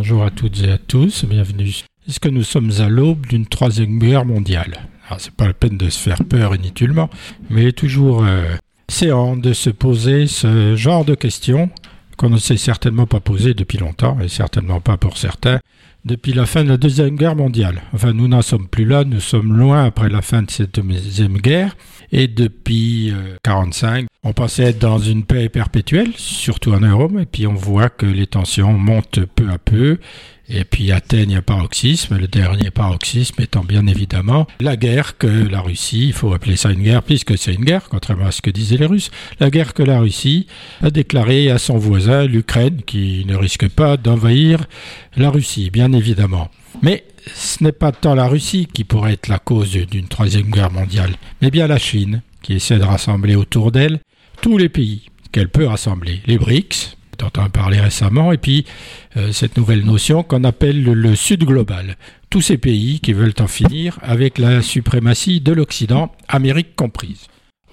bonjour à toutes et à tous, bienvenue. Est-ce que nous sommes à l'aube d'une troisième guerre mondiale? Alors, c'est pas la peine de se faire peur inutilement, mais toujours euh, séant de se poser ce genre de questions qu'on ne s'est certainement pas posé depuis longtemps, et certainement pas pour certains, depuis la fin de la Deuxième Guerre mondiale. Enfin, nous n'en sommes plus là, nous sommes loin après la fin de cette Deuxième Guerre, et depuis 1945, euh, on pensait être dans une paix perpétuelle, surtout en Europe, et puis on voit que les tensions montent peu à peu, et puis atteignent un paroxysme, le dernier paroxysme étant bien évidemment la guerre que la Russie, il faut appeler ça une guerre puisque c'est une guerre, contrairement à ce que disaient les Russes, la guerre que la Russie a déclarée à son voisin, l'Ukraine, qui ne risque pas d'envahir la Russie, bien évidemment. Mais ce n'est pas tant la Russie qui pourrait être la cause d'une troisième guerre mondiale, mais bien la Chine, qui essaie de rassembler autour d'elle tous les pays qu'elle peut rassembler. Les BRICS, dont on parlé récemment, et puis euh, cette nouvelle notion qu'on appelle le, Sud global. Tous ces pays qui veulent en finir avec la suprématie de l'Occident, Amérique comprise.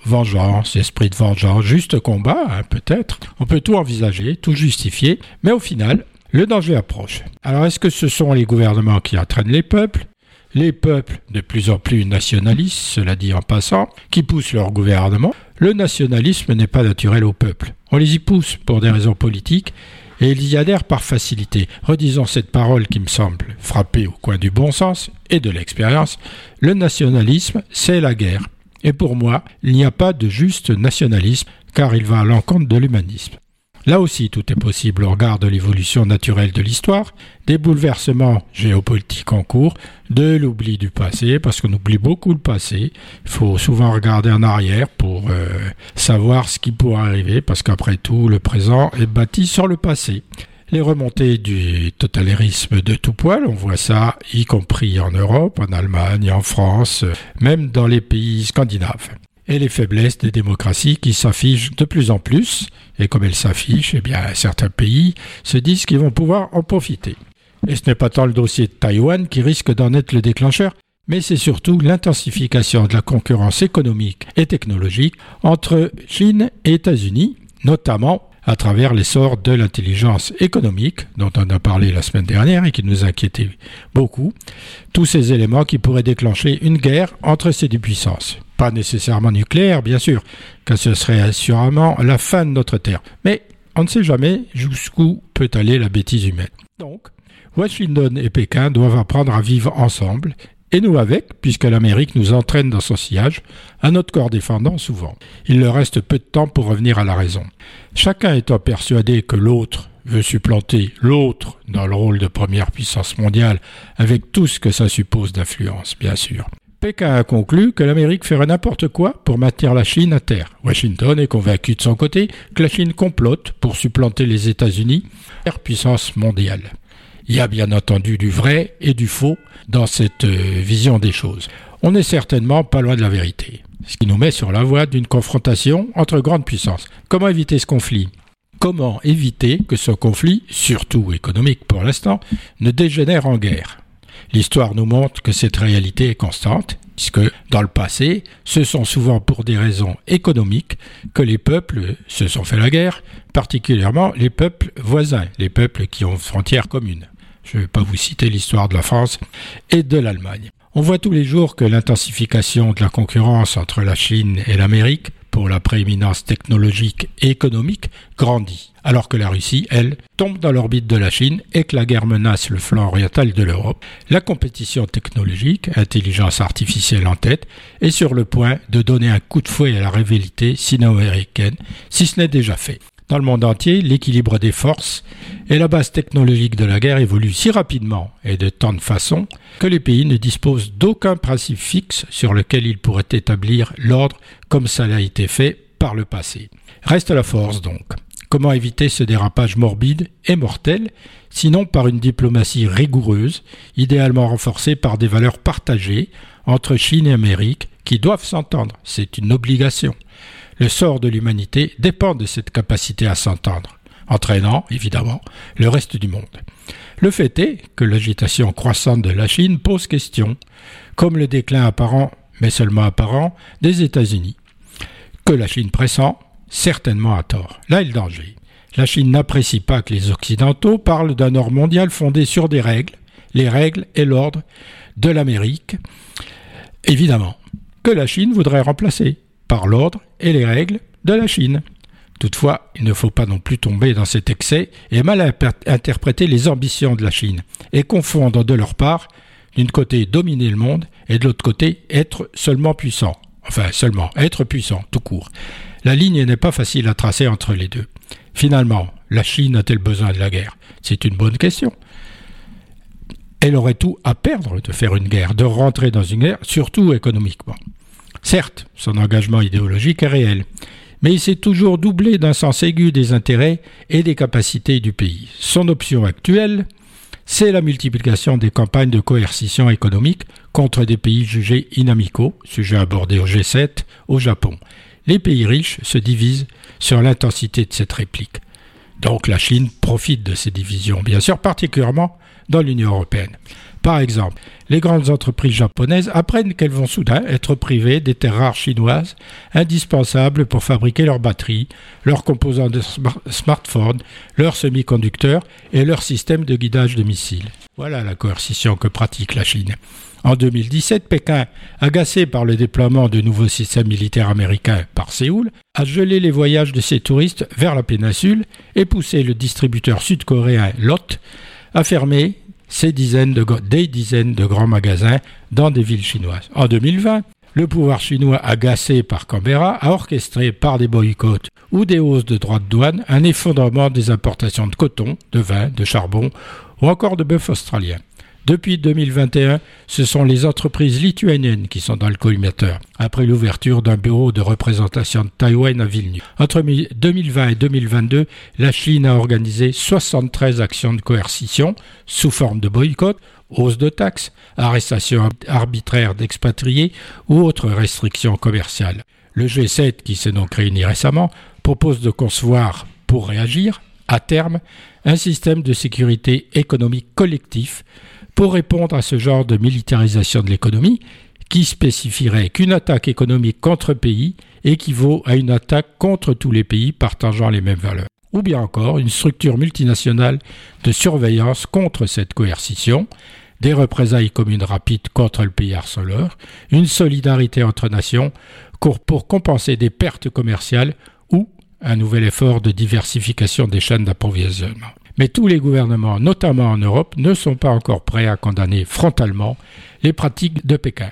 Vengeance, esprit de vengeance, juste combat, hein, peut-être. On peut tout envisager, tout justifier, mais au final, le danger approche. Alors est-ce que ce sont les gouvernements qui entraînent les peuples? Les peuples, de plus en plus nationalistes, cela dit en passant, qui poussent leur gouvernement, le nationalisme n'est pas naturel au peuple. On les y pousse pour des raisons politiques et ils y adhèrent par facilité. Redisons cette parole qui me semble frapper au coin du bon sens et de l'expérience. Le nationalisme, c'est la guerre. Et pour moi, il n'y a pas de juste nationalisme car il va à l'encontre de l'humanisme. Là aussi, tout est possible au regard de l'évolution naturelle de l'histoire, des bouleversements géopolitiques en cours, de l'oubli du passé, parce qu'on oublie beaucoup le passé. Il faut souvent regarder en arrière pour euh, savoir ce qui pourrait arriver, parce qu'après tout, le présent est bâti sur le passé. Les remontées du totalitarisme de tout poil, on voit ça y compris en Europe, en Allemagne, en France, même dans les pays scandinaves et les faiblesses des démocraties qui s'affichent de plus en plus, et comme elles s'affichent, eh certains pays se disent qu'ils vont pouvoir en profiter. Et ce n'est pas tant le dossier de Taïwan qui risque d'en être le déclencheur, mais c'est surtout l'intensification de la concurrence économique et technologique entre Chine et États-Unis, notamment à travers l'essor de l'intelligence économique, dont on a parlé la semaine dernière et qui nous inquiétait beaucoup, tous ces éléments qui pourraient déclencher une guerre entre ces deux puissances. Pas nécessairement nucléaire, bien sûr, car ce serait assurément la fin de notre Terre. Mais on ne sait jamais jusqu'où peut aller la bêtise humaine. Donc, Washington et Pékin doivent apprendre à vivre ensemble et nous avec, puisque l'Amérique nous entraîne dans son sillage, à notre corps défendant souvent. Il leur reste peu de temps pour revenir à la raison. Chacun étant persuadé que l'autre veut supplanter l'autre dans le rôle de première puissance mondiale, avec tout ce que ça suppose d'influence, bien sûr. Pékin a conclu que l'Amérique ferait n'importe quoi pour maintenir la Chine à terre. Washington est convaincu de son côté que la Chine complote pour supplanter les États-Unis, puissance mondiale. Il y a bien entendu du vrai et du faux dans cette euh, vision des choses. On n'est certainement pas loin de la vérité, ce qui nous met sur la voie d'une confrontation entre grandes puissances. Comment éviter ce conflit? Comment éviter que ce conflit, surtout économique pour l'instant, ne dégénère en guerre? L'histoire nous montre que cette réalité est constante, puisque dans le passé, ce sont souvent pour des raisons économiques que les peuples se sont fait la guerre, particulièrement les peuples voisins, les peuples qui ont frontières communes. Je ne vais pas vous citer l'histoire de la France et de l'Allemagne. On voit tous les jours que l'intensification de la concurrence entre la Chine et l'Amérique pour la prééminence technologique et économique grandit, alors que la Russie, elle, tombe dans l'orbite de la Chine et que la guerre menace le flanc oriental de l'Europe. La compétition technologique, intelligence artificielle en tête, est sur le point de donner un coup de fouet à la rivalité sino-américaine, si ce n'est déjà fait. Dans le monde entier, l'équilibre des forces et la base technologique de la guerre évoluent si rapidement et de tant de façons que les pays ne disposent d'aucun principe fixe sur lequel ils pourraient établir l'ordre comme ça a été fait par le passé. Reste la force donc. Comment éviter ce dérapage morbide et mortel, sinon par une diplomatie rigoureuse, idéalement renforcée par des valeurs partagées entre Chine et Amérique, qui doivent s'entendre, c'est une obligation. Le sort de l'humanité dépend de cette capacité à s'entendre, entraînant, évidemment, le reste du monde. Le fait est que l'agitation croissante de la Chine pose question, comme le déclin apparent, mais seulement apparent, des États-Unis, que la Chine pressent, certainement à tort. Là est le danger. La Chine n'apprécie pas que les Occidentaux parlent d'un ordre mondial fondé sur des règles, les règles et l'ordre de l'Amérique, évidemment, que la Chine voudrait remplacer par l'ordre et les règles de la Chine. Toutefois, il ne faut pas non plus tomber dans cet excès et mal interpréter les ambitions de la Chine et confondre de leur part, d'une côté dominer le monde et de l'autre côté être seulement puissant. Enfin, seulement être puissant, tout court. La ligne n'est pas facile à tracer entre les deux. Finalement, la Chine a-t-elle besoin de la guerre? C'est une bonne question. Elle aurait tout à perdre de faire une guerre, de rentrer dans une guerre, surtout économiquement. Certes, son engagement idéologique est réel, mais il s'est toujours doublé d'un sens aigu des intérêts et des capacités du pays. Son option actuelle, c'est la multiplication des campagnes de coercition économique contre des pays jugés inamicaux, sujet abordé au G7 au Japon. Les pays riches se divisent sur l'intensité de cette réplique. Donc la Chine profite de ces divisions, bien sûr, particulièrement dans l'Union européenne. Par exemple, les grandes entreprises japonaises apprennent qu'elles vont soudain être privées des terres rares chinoises indispensables pour fabriquer leurs batteries, leurs composants de smartphones, leurs semi-conducteurs et leurs systèmes de guidage de missiles. Voilà la coercition que pratique la Chine. En 2017, Pékin, agacé par le déploiement de nouveaux systèmes militaires américains par Séoul, a gelé les voyages de ses touristes vers la péninsule et poussé le distributeur sud-coréen LOT à fermer des dizaines de grands magasins dans des villes chinoises. En 2020, le pouvoir chinois, agacé par Canberra, a orchestré par des boycotts ou des hausses de droits de douane un effondrement des importations de coton, de vin, de charbon ou encore de bœuf australien. Depuis 2021, ce sont les entreprises lituaniennes qui sont dans le collimateur, après l'ouverture d'un bureau de représentation de Taïwan à Vilnius. Entre 2020 et 2022, la Chine a organisé 73 actions de coercition sous forme de boycott, hausse de taxes, arrestation arbitraire d'expatriés ou autres restrictions commerciales. Le G7, qui s'est donc réuni récemment, propose de concevoir, pour réagir, à terme, un système de sécurité économique collectif pour répondre à ce genre de militarisation de l'économie qui spécifierait qu'une attaque économique contre pays équivaut à une attaque contre tous les pays partageant les mêmes valeurs. Ou bien encore une structure multinationale de surveillance contre cette coercition, des représailles communes rapides contre le pays harceleur, une solidarité entre nations pour compenser des pertes commerciales ou un nouvel effort de diversification des chaînes d'approvisionnement. Mais tous les gouvernements, notamment en Europe, ne sont pas encore prêts à condamner frontalement les pratiques de Pékin.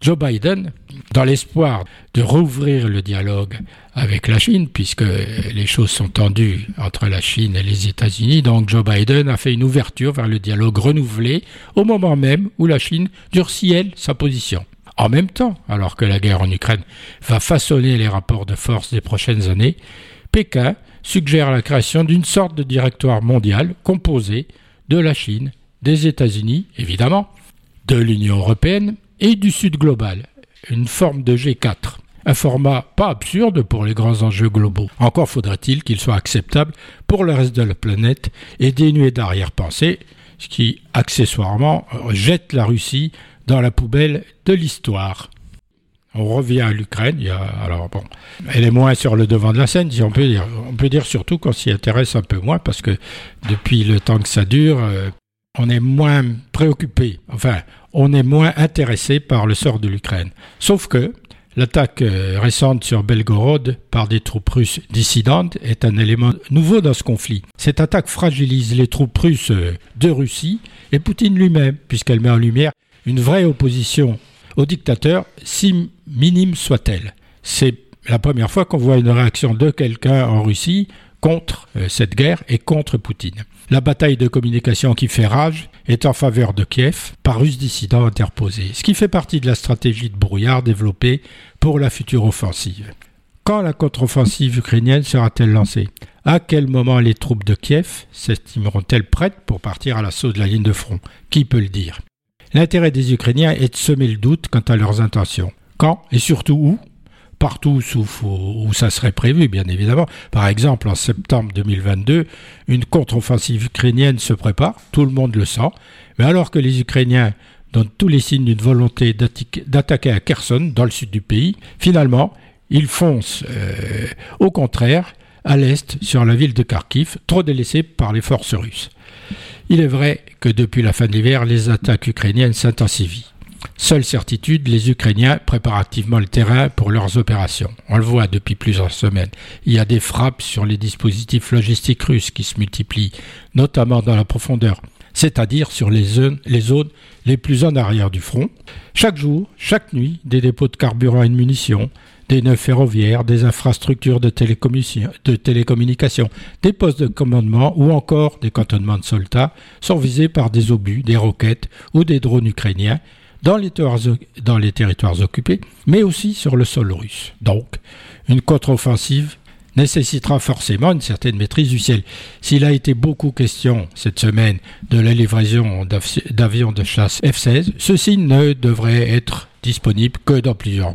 Joe Biden, dans l'espoir de rouvrir le dialogue avec la Chine, puisque les choses sont tendues entre la Chine et les États-Unis, donc Joe Biden a fait une ouverture vers le dialogue renouvelé au moment même où la Chine durcit, elle, sa position. En même temps, alors que la guerre en Ukraine va façonner les rapports de force des prochaines années, Pékin suggère la création d'une sorte de directoire mondial composé de la Chine, des États-Unis, évidemment, de l'Union européenne et du Sud global, une forme de G4. Un format pas absurde pour les grands enjeux globaux. Encore faudrait-il qu'il soit acceptable pour le reste de la planète et dénué d'arrière-pensée, ce qui, accessoirement, jette la Russie dans la poubelle de l'histoire. On revient à l'Ukraine. Elle est moins sur le devant de la scène, on peut dire. On peut dire surtout qu'on s'y intéresse un peu moins parce que depuis le temps que ça dure, euh, on est moins préoccupé. Enfin, on est moins intéressé par le sort de l'Ukraine. Sauf que l'attaque euh, récente sur Belgorod par des troupes russes dissidentes est un élément nouveau dans ce conflit. Cette attaque fragilise les troupes russes euh, de Russie et Poutine lui-même, puisqu'elle met en lumière une vraie opposition au dictateur, minime soit-elle. C'est la première fois qu'on voit une réaction de quelqu'un en Russie contre euh, cette guerre et contre Poutine. La bataille de communication qui fait rage est en faveur de Kiev par Russes dissidents interposés, ce qui fait partie de la stratégie de brouillard développée pour la future offensive. Quand la contre-offensive ukrainienne sera-t-elle lancée? À quel moment les troupes de Kiev s'estimeront-elles prêtes pour partir à l'assaut de la ligne de front? Qui peut le dire? L'intérêt des Ukrainiens est de semer le doute quant à leurs intentions. Quand et surtout où Partout où, ça serait prévu, bien évidemment. Par exemple, en septembre 2022, une contre-offensive ukrainienne se prépare, tout le monde le sent, mais alors que les Ukrainiens donnent tous les signes d'une volonté d'attaquer à Kherson, dans le sud du pays, finalement, ils foncent, euh, au contraire, à l'est sur la ville de Kharkiv, trop délaissée par les forces russes. Il est vrai que depuis la fin de l'hiver, les attaques ukrainiennes s'intensifient. Seule certitude, les Ukrainiens préparent activement le terrain pour leurs opérations. On le voit depuis plusieurs semaines. Il y a des frappes sur les dispositifs logistiques russes qui se multiplient, notamment dans la profondeur, c'est-à-dire sur les zones, les plus en arrière du front. Chaque jour, chaque nuit, des dépôts de carburant et de munitions, des nœuds ferroviaires, des infrastructures de, de télécommunications, des postes de commandement ou encore des cantonnements de soldats sont visés par des obus, des roquettes ou des drones ukrainiens dans les, territoires occupés, mais aussi sur le sol russe. Donc, une contre-offensive nécessitera forcément une certaine maîtrise du ciel. S'il a été beaucoup question cette semaine de la livraison d'avions de chasse F-16, ceci ne devrait être disponible que dans plusieurs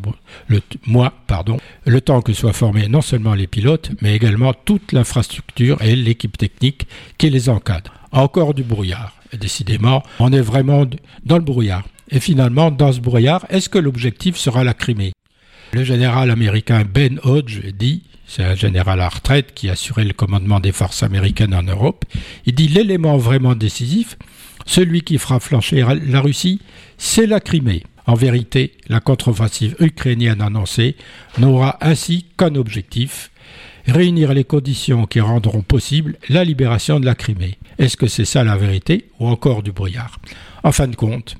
mois, pardon, le temps que soient formés non seulement les pilotes, mais également toute l'infrastructure et l'équipe technique qui les encadre. Encore du brouillard. décidément, on est vraiment dans le brouillard. Et finalement, dans ce brouillard, est-ce que l'objectif sera la Crimée? Le général américain Ben Hodge dit c'est un général à retraite qui assurait le commandement des forces américaines en Europe, il dit l'élément vraiment décisif, celui qui fera flancher la Russie, c'est la Crimée. En vérité, la contre-offensive ukrainienne annoncée n'aura ainsi qu'un objectif, réunir les conditions qui rendront possible la libération de la Crimée. Est-ce que c'est ça la vérité ou encore du brouillard? En fin de compte,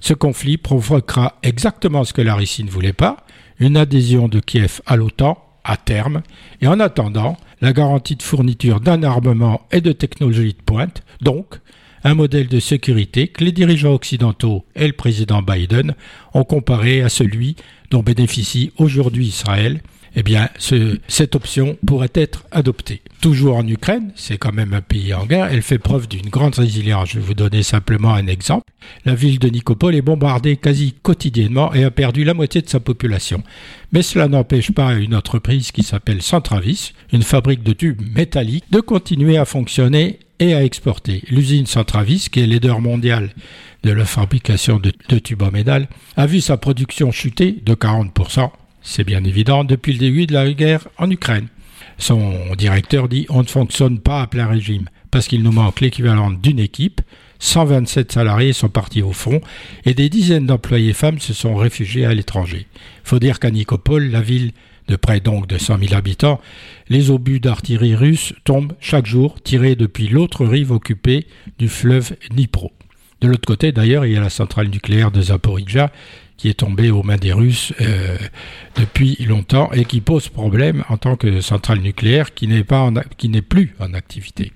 ce conflit provoquera exactement ce que la Russie ne voulait pas, une adhésion de Kiev à l'OTAN à terme, et en attendant, la garantie de fourniture d'un armement et de technologies de pointe, donc un modèle de sécurité que les dirigeants occidentaux et le président Biden ont comparé à celui dont bénéficie aujourd'hui Israël eh bien, cette option pourrait être adoptée. Toujours en Ukraine, c'est quand même un pays en guerre, elle fait preuve d'une grande résilience. Je vais vous donner simplement un exemple. La ville de Nicopole est bombardée quasi quotidiennement et a perdu la moitié de sa population. Mais cela n'empêche pas une entreprise qui s'appelle Centravis, une fabrique de tubes métalliques, de continuer à fonctionner et à exporter. L'usine Centravis, qui est leader mondial de la fabrication de, de tubes en métal, a vu sa production chuter de 40% c'est bien évident depuis le début de la guerre en Ukraine. Son directeur dit on ne fonctionne pas à plein régime parce qu'il nous manque l'équivalent d'une équipe. 127 salariés sont partis au front et des dizaines d'employés femmes se sont réfugiés à l'étranger. Faut dire qu'à Nicopole, la ville de près donc de 100 000 habitants, les obus d'artillerie russe tombent chaque jour tirés depuis l'autre rive occupée du fleuve Dnipro. De l'autre côté, d'ailleurs, il y a la centrale nucléaire de Zaporizhia qui est tombé aux mains des Russes euh, depuis longtemps et qui pose problème en tant que centrale nucléaire qui n'est qui n'est plus en activité.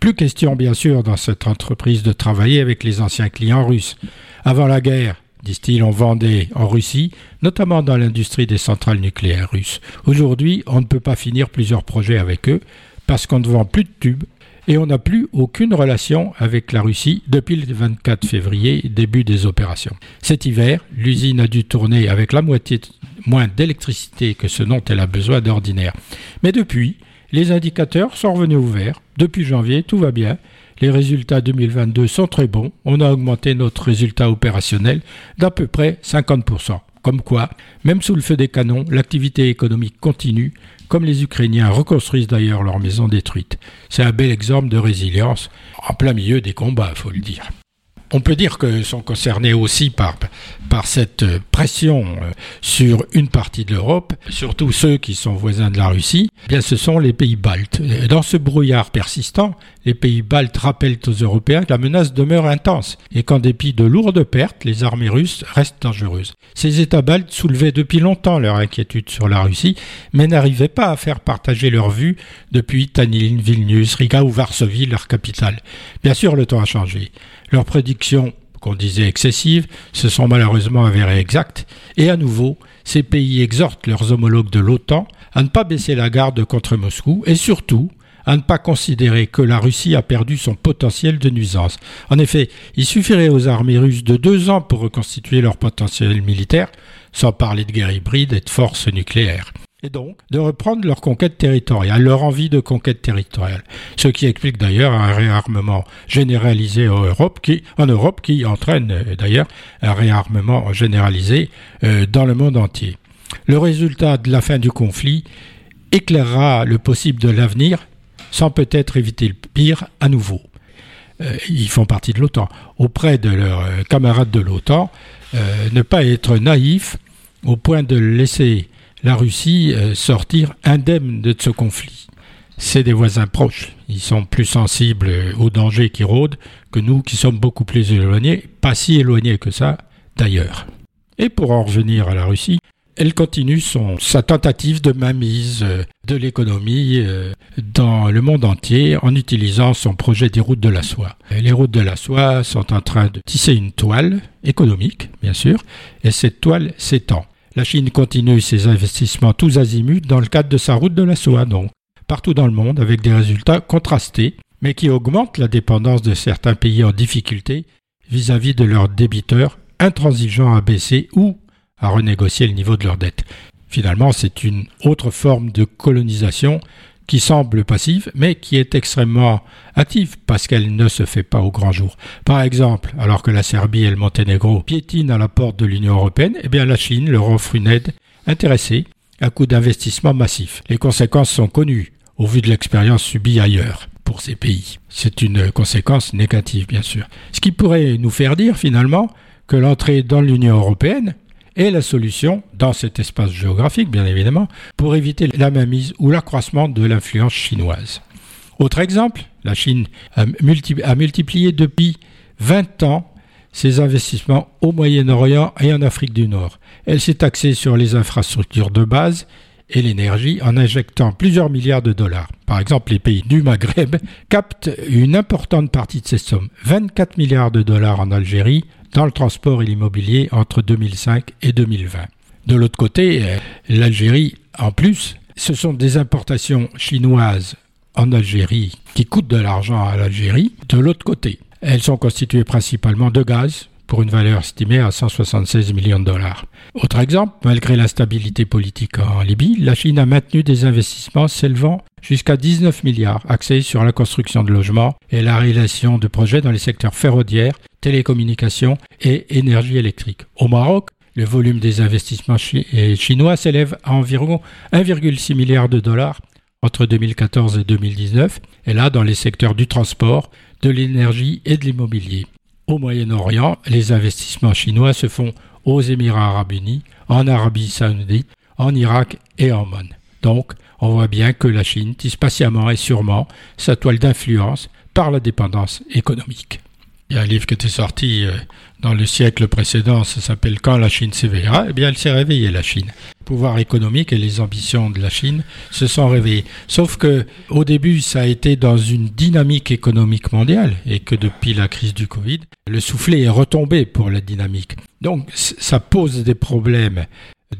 Plus question bien sûr dans cette entreprise de travailler avec les anciens clients russes. Avant la guerre, disent-ils, on vendait en Russie, notamment dans l'industrie des centrales nucléaires russes. Aujourd'hui, on ne peut pas finir plusieurs projets avec eux parce qu'on ne vend plus de tubes et on n'a plus aucune relation avec la Russie depuis le 24 février, début des opérations. Cet hiver, l'usine a dû tourner avec la moitié moins d'électricité que ce dont elle a besoin d'ordinaire. Mais depuis, les indicateurs sont revenus ouverts. Depuis janvier, tout va bien. Les résultats 2022 sont très bons. On a augmenté notre résultat opérationnel d'à peu près 50%. Comme quoi, même sous le feu des canons, l'activité économique continue, comme les Ukrainiens reconstruisent d'ailleurs leurs maisons détruites. C'est un bel exemple de résilience en plein milieu des combats, faut le dire. On peut dire que sont concernés aussi par, par cette pression euh, sur une partie de l'Europe, surtout ceux qui sont voisins de la Russie, eh bien ce sont les pays baltes. Dans ce brouillard persistant, les pays baltes rappellent aux Européens que la menace demeure intense et qu'en dépit de lourdes pertes, les armées russes restent dangereuses. Ces États baltes soulevaient depuis longtemps leur inquiétude sur la Russie, mais n'arrivaient pas à faire partager leur vue depuis Tallinn, Vilnius, Riga ou Varsovie, leur capitale. Bien sûr, le temps a changé. Leurs prédictions, qu'on disait excessives, se sont malheureusement avérées exactes, et à nouveau, ces pays exhortent leurs homologues de l'OTAN à ne pas baisser la garde contre Moscou, et surtout à ne pas considérer que la Russie a perdu son potentiel de nuisance. En effet, il suffirait aux armées russes de deux ans pour reconstituer leur potentiel militaire, sans parler de guerre hybride et de forces nucléaires et donc de reprendre leur conquête territoriale, leur envie de conquête territoriale. Ce qui explique d'ailleurs un réarmement généralisé en Europe qui, en Europe, qui entraîne euh, d'ailleurs un réarmement généralisé euh, dans le monde entier. Le résultat de la fin du conflit éclairera le possible de l'avenir sans peut-être éviter le pire à nouveau. Euh, ils font partie de l'OTAN. Auprès de leurs camarades de l'OTAN, ne pas être naïf au point de laisser la Russie sortir indemne de ce conflit. C'est des voisins proches. Ils sont plus sensibles aux dangers qui rôdent que nous qui sommes beaucoup plus éloignés, pas si éloignés que ça d'ailleurs. Et pour en revenir à la Russie, elle continue sa tentative de mainmise euh, de l'économie euh, dans le monde entier en utilisant son projet des routes de la soie. Les routes de la soie sont en train de tisser une toile économique, bien sûr, et cette toile s'étend. La Chine continue ses investissements tous azimuts dans le cadre de sa route de la soie, donc partout dans le monde avec des résultats contrastés, mais qui augmentent la dépendance de certains pays en difficulté vis-à-vis -vis de leurs débiteurs intransigeants à baisser ou à renégocier le niveau de leur dette. Finalement, c'est une autre forme de colonisation qui semble passive, mais qui est extrêmement active parce qu'elle ne se fait pas au grand jour. Par exemple, alors que la Serbie et le Monténégro piétinent à la porte de l'Union européenne, eh la Chine leur offre une aide intéressée à coût d'investissement massif. Les conséquences sont connues au vu de l'expérience subie ailleurs pour ces pays. C'est une conséquence négative, bien sûr. Ce qui pourrait nous faire dire finalement que l'entrée dans l'Union européenne et la solution, dans cet espace géographique bien évidemment, pour éviter la mainmise ou l'accroissement de l'influence chinoise. Autre exemple, la Chine a, multiplié depuis 20 ans ses investissements au Moyen-Orient et en Afrique du Nord. Elle s'est axée sur les infrastructures de base et l'énergie en injectant plusieurs milliards de dollars. Par exemple, les pays du Maghreb captent une importante partie de ces sommes, 24 milliards de dollars en Algérie, dans le transport et l'immobilier entre 2005 et 2020. De l'autre côté, euh, l'Algérie, en plus, ce sont des importations chinoises en Algérie qui coûtent de l'argent à l'Algérie. De l'autre côté, elles sont constituées principalement de gaz pour une valeur estimée à 176 millions de dollars. Autre exemple, malgré l'instabilité politique en Libye, la Chine a maintenu des investissements s'élevant jusqu'à 19 milliards axés sur la construction de logements et la réalisation de projets dans les secteurs ferroviaires, télécommunications et énergie électrique. Au Maroc, le volume des investissements chinois s'élève à environ 1,6 milliard de dollars entre 2014 et 2019, et là dans les secteurs du transport, de l'énergie et de l'immobilier. Au Moyen-Orient, les investissements chinois se font aux Émirats arabes unis, en Arabie saoudite, en Irak et en Oman. Donc, on voit bien que la Chine tisse patiemment et sûrement sa toile d'influence par la dépendance économique. Il y a un livre qui était sorti euh, dans le siècle précédent, ça s'appelle Quand la Chine s'éveillera. Eh bien, elle s'est réveillée, la Chine. Le pouvoir économique et les ambitions de la Chine se sont réveillées. Sauf que, au début, ça a été dans une dynamique économique mondiale et que depuis la crise du Covid, le soufflet est retombé pour la dynamique. Donc, ça pose des problèmes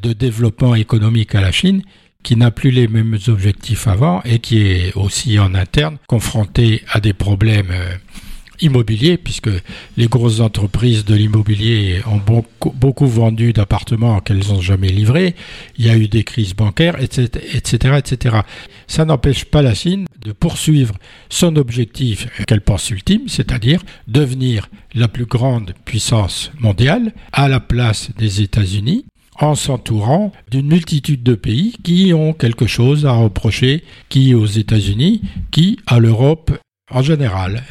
de développement économique à la Chine qui n'a plus les mêmes objectifs avant et qui est aussi en interne confronté à des problèmes euh, immobilier, puisque les grosses entreprises de l'immobilier ont beaucoup, vendu d'appartements qu'elles n'ont jamais livrés. Il y a eu des crises bancaires, etc., etc., etc. Ça n'empêche pas la Chine de poursuivre son objectif qu'elle pense ultime, c'est-à-dire devenir la plus grande puissance mondiale à la place des États-Unis en s'entourant d'une multitude de pays qui ont quelque chose à reprocher, qui aux États-Unis, qui à l'Europe en général.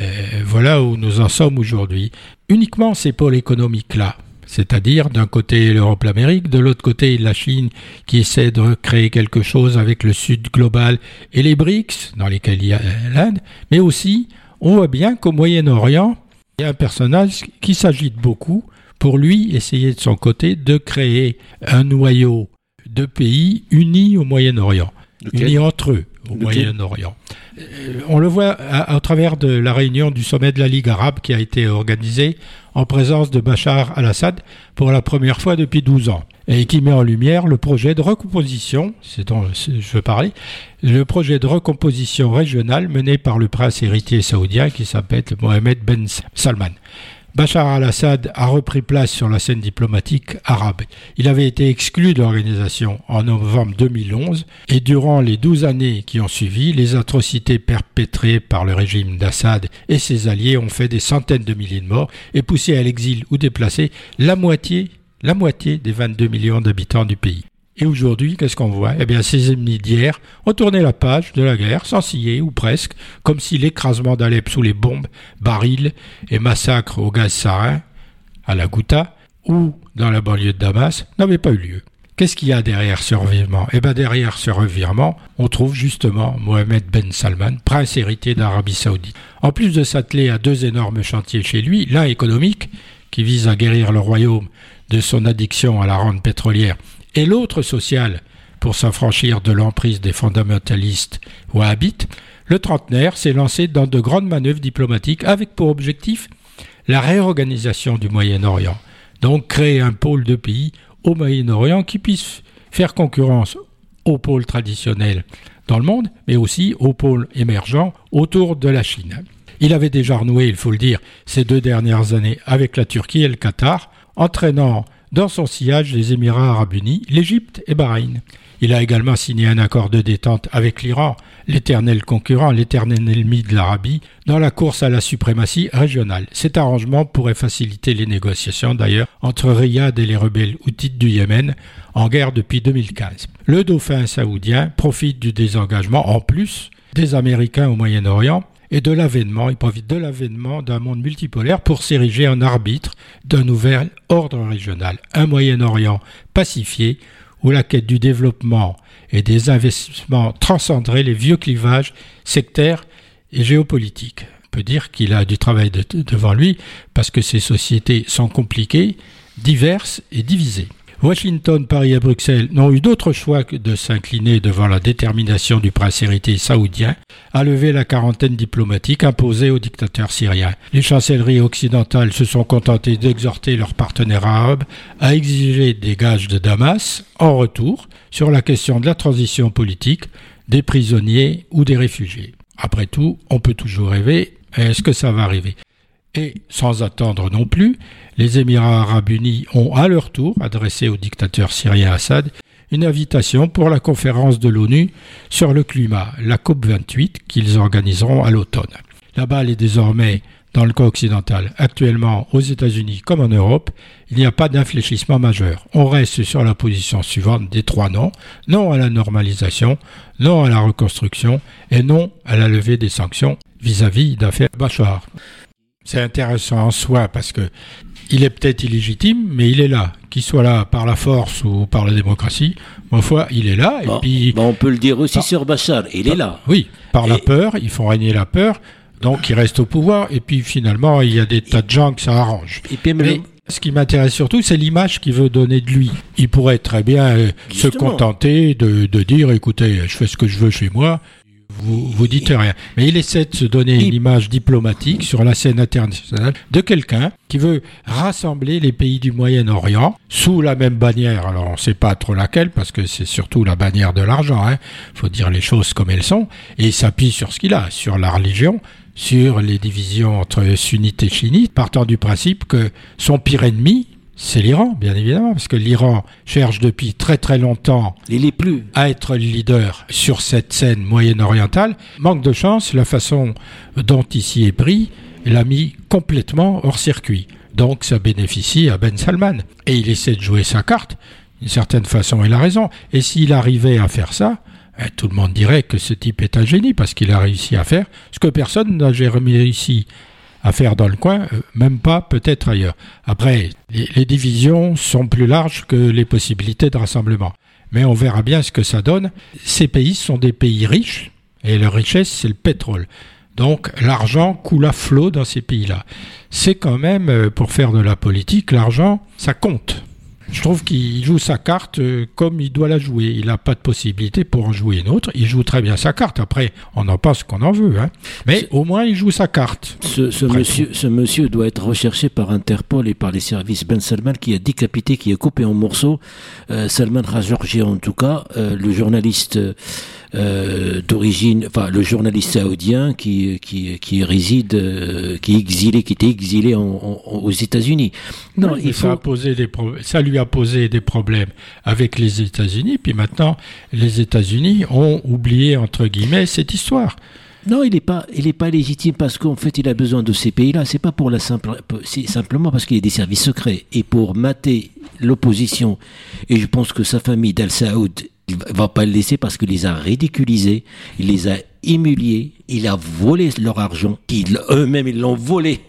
voilà où nous en sommes aujourd'hui. Uniquement ces pôles économiques-là, c'est-à-dire d'un côté l'Europe, l'Amérique, de l'autre côté la Chine qui essaie de créer quelque chose avec le Sud global et les BRICS, dans lesquels il y a l'Inde, mais aussi on voit bien qu'au Moyen-Orient, il y a un personnage qui s'agite beaucoup pour lui essayer de son côté de créer un noyau de pays unis au Moyen-Orient, unis entre eux au Moyen-Orient. Euh, on le voit à, travers de la réunion du sommet de la Ligue arabe qui a été organisée en présence de Bachar al-Assad pour la première fois depuis 12 ans et qui met en lumière le projet de recomposition, c'est dont je veux parler, le projet de recomposition régionale mené par le prince héritier saoudien qui s'appelle Mohamed Ben Salman. Bachar al-Assad a repris place sur la scène diplomatique arabe. Il avait été exclu de l'organisation en novembre 2011 et durant les douze années qui ont suivi, les atrocités perpétrées par le régime d'Assad et ses alliés ont fait des centaines de milliers de morts et poussé à l'exil ou déplacé la moitié, la moitié des 22 millions d'habitants du pays. Et aujourd'hui, qu'est-ce qu'on voit? Eh bien, ces ennemis d'hier ont tourné la page de la guerre, sans scier ou presque, comme si l'écrasement d'Alep sous les bombes, barils et massacres au gaz sarin, à la Ghouta, ou dans la banlieue de Damas, n'avait pas eu lieu. Qu'est-ce qu'il y a derrière ce revirement? Eh bien, derrière ce revirement, on trouve justement Mohamed Ben Salman, prince héritier d'Arabie Saoudite. En plus de s'atteler à deux énormes chantiers chez lui, l'un économique, qui vise à guérir le royaume de son addiction à la rente pétrolière, et l'autre social, pour s'affranchir de l'emprise des fondamentalistes wahhabites, le trentenaire s'est lancé dans de grandes manœuvres diplomatiques avec pour objectif la réorganisation du Moyen-Orient, donc créer un pôle de pays au Moyen-Orient qui puisse faire concurrence au pôle traditionnel dans le monde, mais aussi au pôle émergent autour de la Chine. Il avait déjà renoué, il faut le dire, ces deux dernières années avec la Turquie et le Qatar, entraînant dans son sillage les Émirats arabes unis, l'Égypte et Bahreïn. Il a également signé un accord de détente avec l'Iran, l'éternel concurrent, l'éternel ennemi de l'Arabie, dans la course à la suprématie régionale. Cet arrangement pourrait faciliter les négociations d'ailleurs entre Riyad et les rebelles houtites du Yémen, en guerre depuis 2015. Le dauphin saoudien profite du désengagement en plus des Américains au Moyen-Orient et de l'avènement, il profite de l'avènement d'un monde multipolaire pour s'ériger en arbitre d'un nouvel ordre régional, un Moyen-Orient pacifié où la quête du développement et des investissements transcenderait les vieux clivages sectaires et géopolitiques. On peut dire qu'il a du travail devant lui parce que ces sociétés sont compliquées, diverses et divisées. Washington, Paris et Bruxelles n'ont eu d'autre choix que de s'incliner devant la détermination du prince héritier saoudien à lever la quarantaine diplomatique imposée au dictateur syrien. Les chancelleries occidentales se sont contentées d'exhorter leurs partenaires arabes à exiger des gages de Damas en retour sur la question de la transition politique, des prisonniers ou des réfugiés. Après tout, on peut toujours rêver, est-ce que ça va arriver? Et sans attendre non plus, les Émirats arabes unis ont à leur tour adressé au dictateur syrien Assad une invitation pour la conférence de l'ONU sur le climat, la COP28, qu'ils organiseront à l'automne. La balle est désormais dans le camp occidental. Actuellement, aux États-Unis comme en Europe, il n'y a pas d'infléchissement majeur. On reste sur la position suivante des trois noms. Non à la normalisation, non à la reconstruction et non à la levée des sanctions vis-à-vis d'affaires Bachar. C'est intéressant en soi parce que il est peut-être illégitime, mais il est là. Qu'il soit là par la force ou par la démocratie, ma foi, il est là. Et puis, on peut le dire aussi sur Bachar, il est là. Oui, par la peur, ils font régner la peur, donc il reste au pouvoir, et puis finalement, il y a des tas de gens que ça arrange. Et puis, mais ce qui m'intéresse surtout, c'est l'image qu'il veut donner de lui. Il pourrait très bien euh, se contenter de, de dire, écoutez, je fais ce que je veux chez moi, vous, vous dites rien. Mais il essaie de se donner une image diplomatique sur la scène internationale de quelqu'un qui veut rassembler les pays du Moyen-Orient sous la même bannière. Alors on ne sait pas trop laquelle parce que c'est surtout la bannière de l'argent. Il hein. faut dire les choses comme elles sont. Et il s'appuie sur ce qu'il a, sur la religion, sur les divisions entre sunnites et chiites, partant du principe que son pire ennemi, c'est l'Iran, bien évidemment, parce que l'Iran cherche depuis très très longtemps Il est plus. à être le leader sur cette scène moyen-orientale. Manque de chance, la façon dont ici est pris l'a mis complètement hors circuit. Donc ça bénéficie à Ben Salman. Et il essaie de jouer sa carte. D'une certaine façon, il a raison. Et s'il arrivait à faire ça, eh, tout le monde dirait que ce type est un génie parce qu'il a réussi à faire ce que personne n'a jamais réussi à faire dans le coin, euh, même pas peut-être ailleurs. Après, les, divisions sont plus larges que les possibilités de rassemblement. Mais on verra bien ce que ça donne. Ces pays sont des pays riches, et leur richesse, c'est le pétrole. Donc l'argent coule à flot dans ces pays-là. C'est quand même, euh, pour faire de la politique, l'argent, ça compte. Je trouve qu'il joue sa carte euh, comme il doit la jouer. Il n'a pas de possibilité pour en jouer une autre. Il joue très bien sa carte. Après, on en pense qu'on en veut. Hein. Mais au moins, il joue sa carte. Ce, monsieur, ce, monsieur, doit être recherché par Interpol et par les services Ben Salman qui a décapité, qui a coupé en morceaux euh, Salman Khashoggi en tout cas, euh, le journaliste euh, d'origine, enfin le journaliste saoudien qui qui, qui réside, euh, qui est exilé, qui était exilé aux États-Unis. Non, il faut... ça, a posé des ça lui a posé des problèmes avec les États-Unis. Puis maintenant, les États-Unis ont oublié entre guillemets cette histoire. Non, il n'est pas, il est pas légitime parce qu'en fait, il a besoin de ces pays-là. C'est pas pour la simple, c'est simplement parce qu'il y a des services secrets et pour mater l'opposition. Et je pense que sa famille d'Al Saoud, il va pas le laisser parce qu'il les a ridiculisés, il les a humiliés, il a volé leur argent, eux-mêmes ils l'ont volé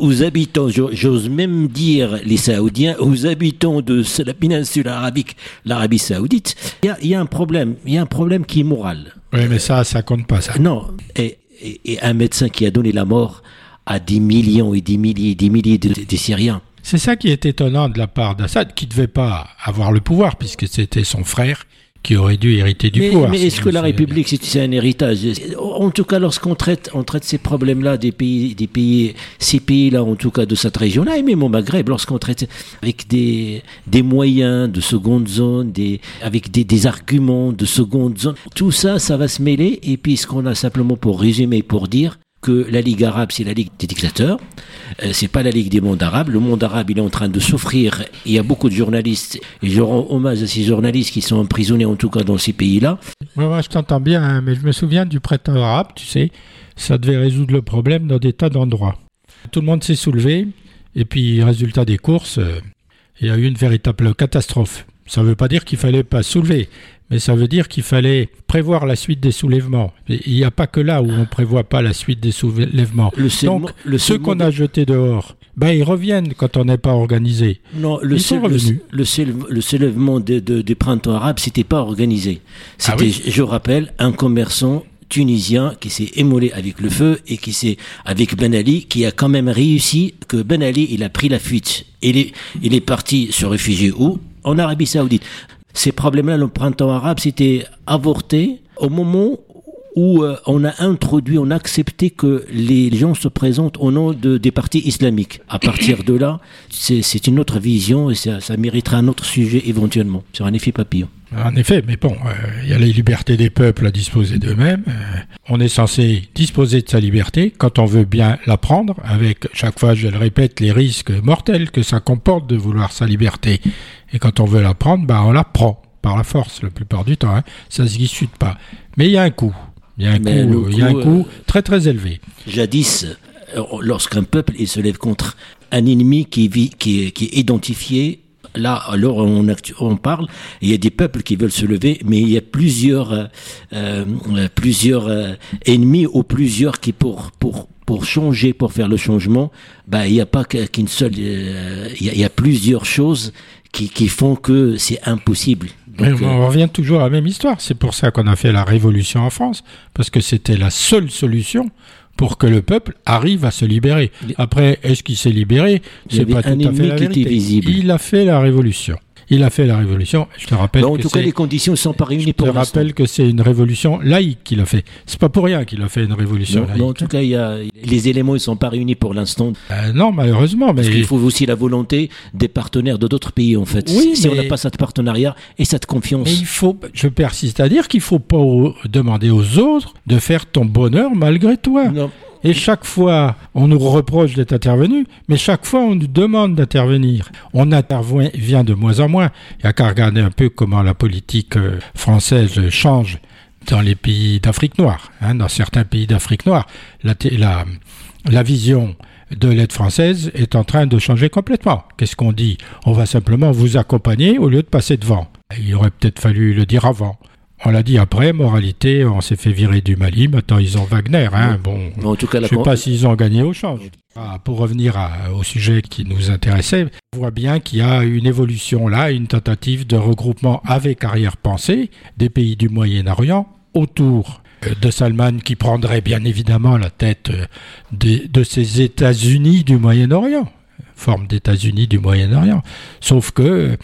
Aux, habitants, j'ose même dire les Saoudiens, aux habitants de la péninsule arabique, l'Arabie Saoudite. Il y, a, un problème, il y a un problème qui est moral. Oui, mais ça, ça compte pas ça. Non, et, un médecin qui a donné la mort à des millions et des milliers et des milliers de, de Syriens. C'est ça qui est étonnant de la part d'Assad, qui ne devait pas avoir le pouvoir, puisque c'était son frère qui aurait dû hériter du pouvoir. Mais est-ce que la République, c'est un héritage? En tout cas, lorsqu'on traite, on traite ces problèmes-là des pays, des pays, ces pays-là, en tout cas de cette région-là, et même au Maghreb, lorsqu'on traite avec des, des moyens de seconde zone, des, avec des, des arguments de seconde zone, tout ça, ça va se mêler. Et puis, ce qu'on a simplement pour résumer, pour dire, la Ligue arabe, c'est la Ligue des dictateurs, euh, c'est pas la Ligue des mondes arabes. Le monde arabe, il est en train de souffrir. Il y a beaucoup de journalistes, et je rends hommage à ces journalistes qui sont emprisonnés, en tout cas dans ces pays-là. moi, je t'entends bien, hein, mais je me souviens du printemps arabe, tu sais, ça devait résoudre le problème dans des tas d'endroits. Tout le monde s'est soulevé, et puis, résultat des courses, euh, il y a eu une véritable catastrophe. Ça ne veut pas dire qu'il fallait pas soulever, mais ça veut dire qu'il fallait prévoir la suite des soulèvements. il n'y a pas que là où on ne prévoit pas la suite des soulèvements. Le Donc, le ceux qu'on a jetés dehors, ben, ils reviennent quand on n'est pas organisé. Non, le, ils sont revenus. le, le soulèvement de, de, du printemps arabe, c'était pas organisé. Ah c'était, je rappelle, un commerçant tunisien qui s'est émolé avec le feu et qui s'est avec Ben Ali qui a quand même réussi que Ben Ali il a pris la fuite il est il est parti se réfugier où? En Arabie Saoudite. Ces problèmes-là, le printemps arabe, c'était avorté au moment où euh, on a introduit, on a accepté que les gens se présentent au nom de, des partis islamiques. À partir de là, c'est une autre vision et ça, ça méritera un autre sujet éventuellement, sur un effet papillon. En effet, mais bon, euh, il y a les libertés des peuples à disposer d'eux-mêmes. Euh, on est censé disposer de sa liberté quand on veut bien la prendre, avec chaque fois, je le répète, les risques mortels que ça comporte de vouloir sa liberté. Et quand on veut la prendre, bah, on la prend par la force la plupart du temps. Hein. Ça ne se discute pas. Mais il y a un coût. Il y a un coût, il y a un coût euh, très très élevé. Jadis, lorsqu'un peuple il se lève contre un ennemi qui, vit, qui, qui est identifié là, alors on, on, parle, il y a des peuples qui veulent se lever, mais il y a plusieurs, euh, euh plusieurs euh, ennemis ou plusieurs qui pour pour pour changer, pour faire le changement, bah il n'y a pas qu'une seule, euh, il, y a, il y, a, plusieurs choses qui, qui font que c'est impossible. Donc, on revient toujours à la même histoire. C'est pour ça qu'on a fait la révolution en France, parce que c'était la seule solution pour que le peuple arrive à se libérer. Après, est-ce qu'il s'est libéré? C'est pas tout à fait la vérité. Il a fait la révolution. Il a fait la révolution. Je te rappelle. en tout cas, les conditions ne sont pas réunies pour Je te rappelle que c'est une révolution laïque qu'il a fait. C'est pas pour rien qu'il a fait une révolution laïque. en tout cas, il y a, les éléments ne sont pas réunis pour l'instant. Euh, non, malheureusement. Mais... Parce qu'il faut aussi la volonté des partenaires de d'autres pays, en fait. Oui, si on n'a pas cet partenariat et cette confiance. Mais il faut, je persiste à dire qu'il faut pas demander aux autres de faire ton bonheur malgré toi. Non. Et chaque fois, on nous reproche d'être intervenu, mais chaque fois, on nous demande d'intervenir. On intervient de moins en moins. Il n'y a qu'à regarder un peu comment la politique euh, française change dans les pays d'Afrique noire, hein, dans certains pays d'Afrique noire. La, vision de l'aide française est en train de changer complètement. Qu'est-ce qu'on dit? On va simplement vous accompagner au lieu de passer devant. Il aurait peut-être fallu le dire avant. On l'a dit après, moralité, on s'est fait virer du Mali, maintenant ils ont Wagner. Hein. Bon, en tout cas, je ne sais pas s'ils ont gagné au change. Ah, pour revenir au sujet qui nous intéressait, on voit bien qu'il y a une évolution là, une tentative de regroupement avec arrière-pensée des pays du Moyen-Orient autour euh, de Salman qui prendrait bien évidemment la tête euh, de, de ces États-Unis du Moyen-Orient, forme d'États-Unis du Moyen-Orient. Sauf que euh,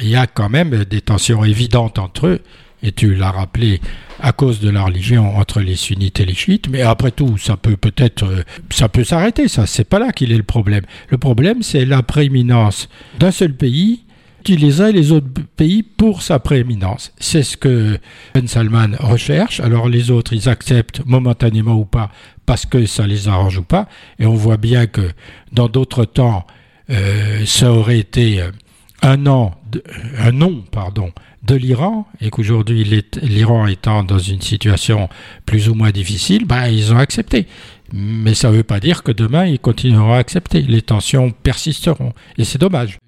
il y a quand même des tensions évidentes entre eux et tu l'as rappelé, à cause de la religion entre les sunnites et les chiites, mais après tout, ça peut peut-être, euh, ça peut s'arrêter, ça, c'est pas là qu'il est le problème. Le problème, c'est la prééminence d'un seul pays utiliser les autres pays pour sa prééminence. C'est ce que Ben Salman recherche. Alors les autres, ils acceptent momentanément ou pas parce que ça les arrange ou pas. Et on voit bien que dans d'autres temps, euh, ça aurait été un an, un nom, pardon, de l'Iran et qu'aujourd'hui l'Iran étant dans une situation plus ou moins difficile, ben, ils ont accepté. Mais ça ne veut pas dire que demain ils continueront à accepter. Les tensions persisteront et c'est dommage.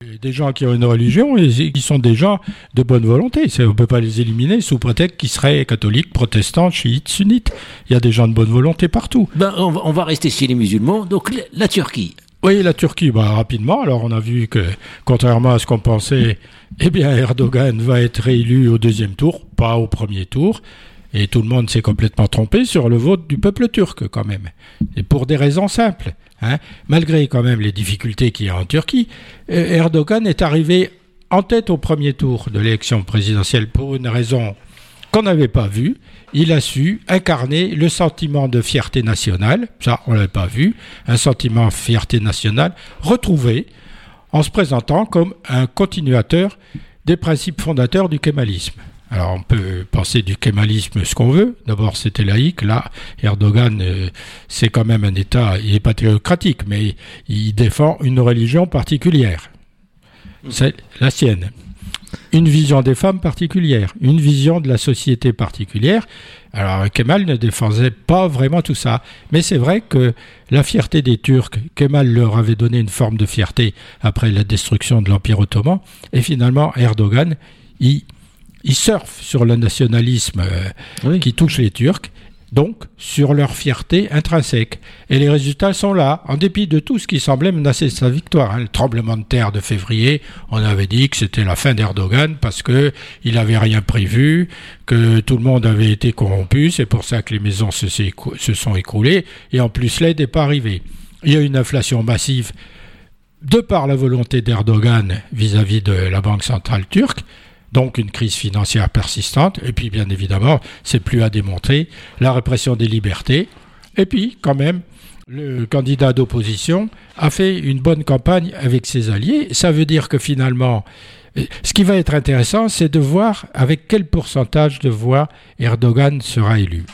Il y a des gens qui ont une religion et qui sont des gens de bonne volonté. On ne peut pas les éliminer sous prétexte qu'ils seraient catholiques, protestants, chiites, sunnites. Il y a des gens de bonne volonté partout. Ben, on, va, rester chez les musulmans. Donc la Turquie. Oui, la Turquie, bah, rapidement. Alors on a vu que, contrairement à ce qu'on pensait, eh bien Erdogan va être réélu au deuxième tour, pas au premier tour. Et tout le monde s'est complètement trompé sur le vote du peuple turc, quand même. Et pour des raisons simples. Hein. Malgré quand même les difficultés qu'il y a en Turquie, euh, Erdogan est arrivé en tête au premier tour de l'élection présidentielle pour une raison qu'on n'avait pas vue. Il a su incarner le sentiment de fierté nationale, ça on ne l'avait pas vu, un sentiment de fierté nationale retrouvé en se présentant comme un continuateur des principes fondateurs du kémalisme. Alors on peut penser du kémalisme ce qu'on veut. D'abord c'était laïque. Là, Erdogan, euh, c'est quand même un État, il n'est pas théocratique, mais il défend une religion particulière. C'est la sienne. Une vision des femmes particulière, une vision de la société particulière. Alors Kemal ne défendait pas vraiment tout ça. Mais c'est vrai que la fierté des Turcs, Kemal leur avait donné une forme de fierté après la destruction de l'Empire ottoman. Et finalement, Erdogan, il ils surfent sur le nationalisme euh, qui touche les Turcs, donc sur leur fierté intrinsèque. Et les résultats sont là, en dépit de tout ce qui semblait menacer sa victoire. Hein. Le tremblement de terre de février, on avait dit que c'était la fin d'Erdogan parce que il n'avait rien prévu, que tout le monde avait été corrompu, c'est pour ça que les maisons se, sont écroulées, et en plus l'aide n'est pas arrivée. Il y a une inflation massive de par la volonté d'Erdogan vis-à-vis de la Banque centrale turque, donc une crise financière persistante, et puis bien évidemment, c'est plus à démontrer, la répression des libertés, et puis quand même, le candidat d'opposition a fait une bonne campagne avec ses alliés. Ça veut dire que finalement, ce qui va être intéressant, c'est de voir avec quel pourcentage de voix Erdogan sera élu.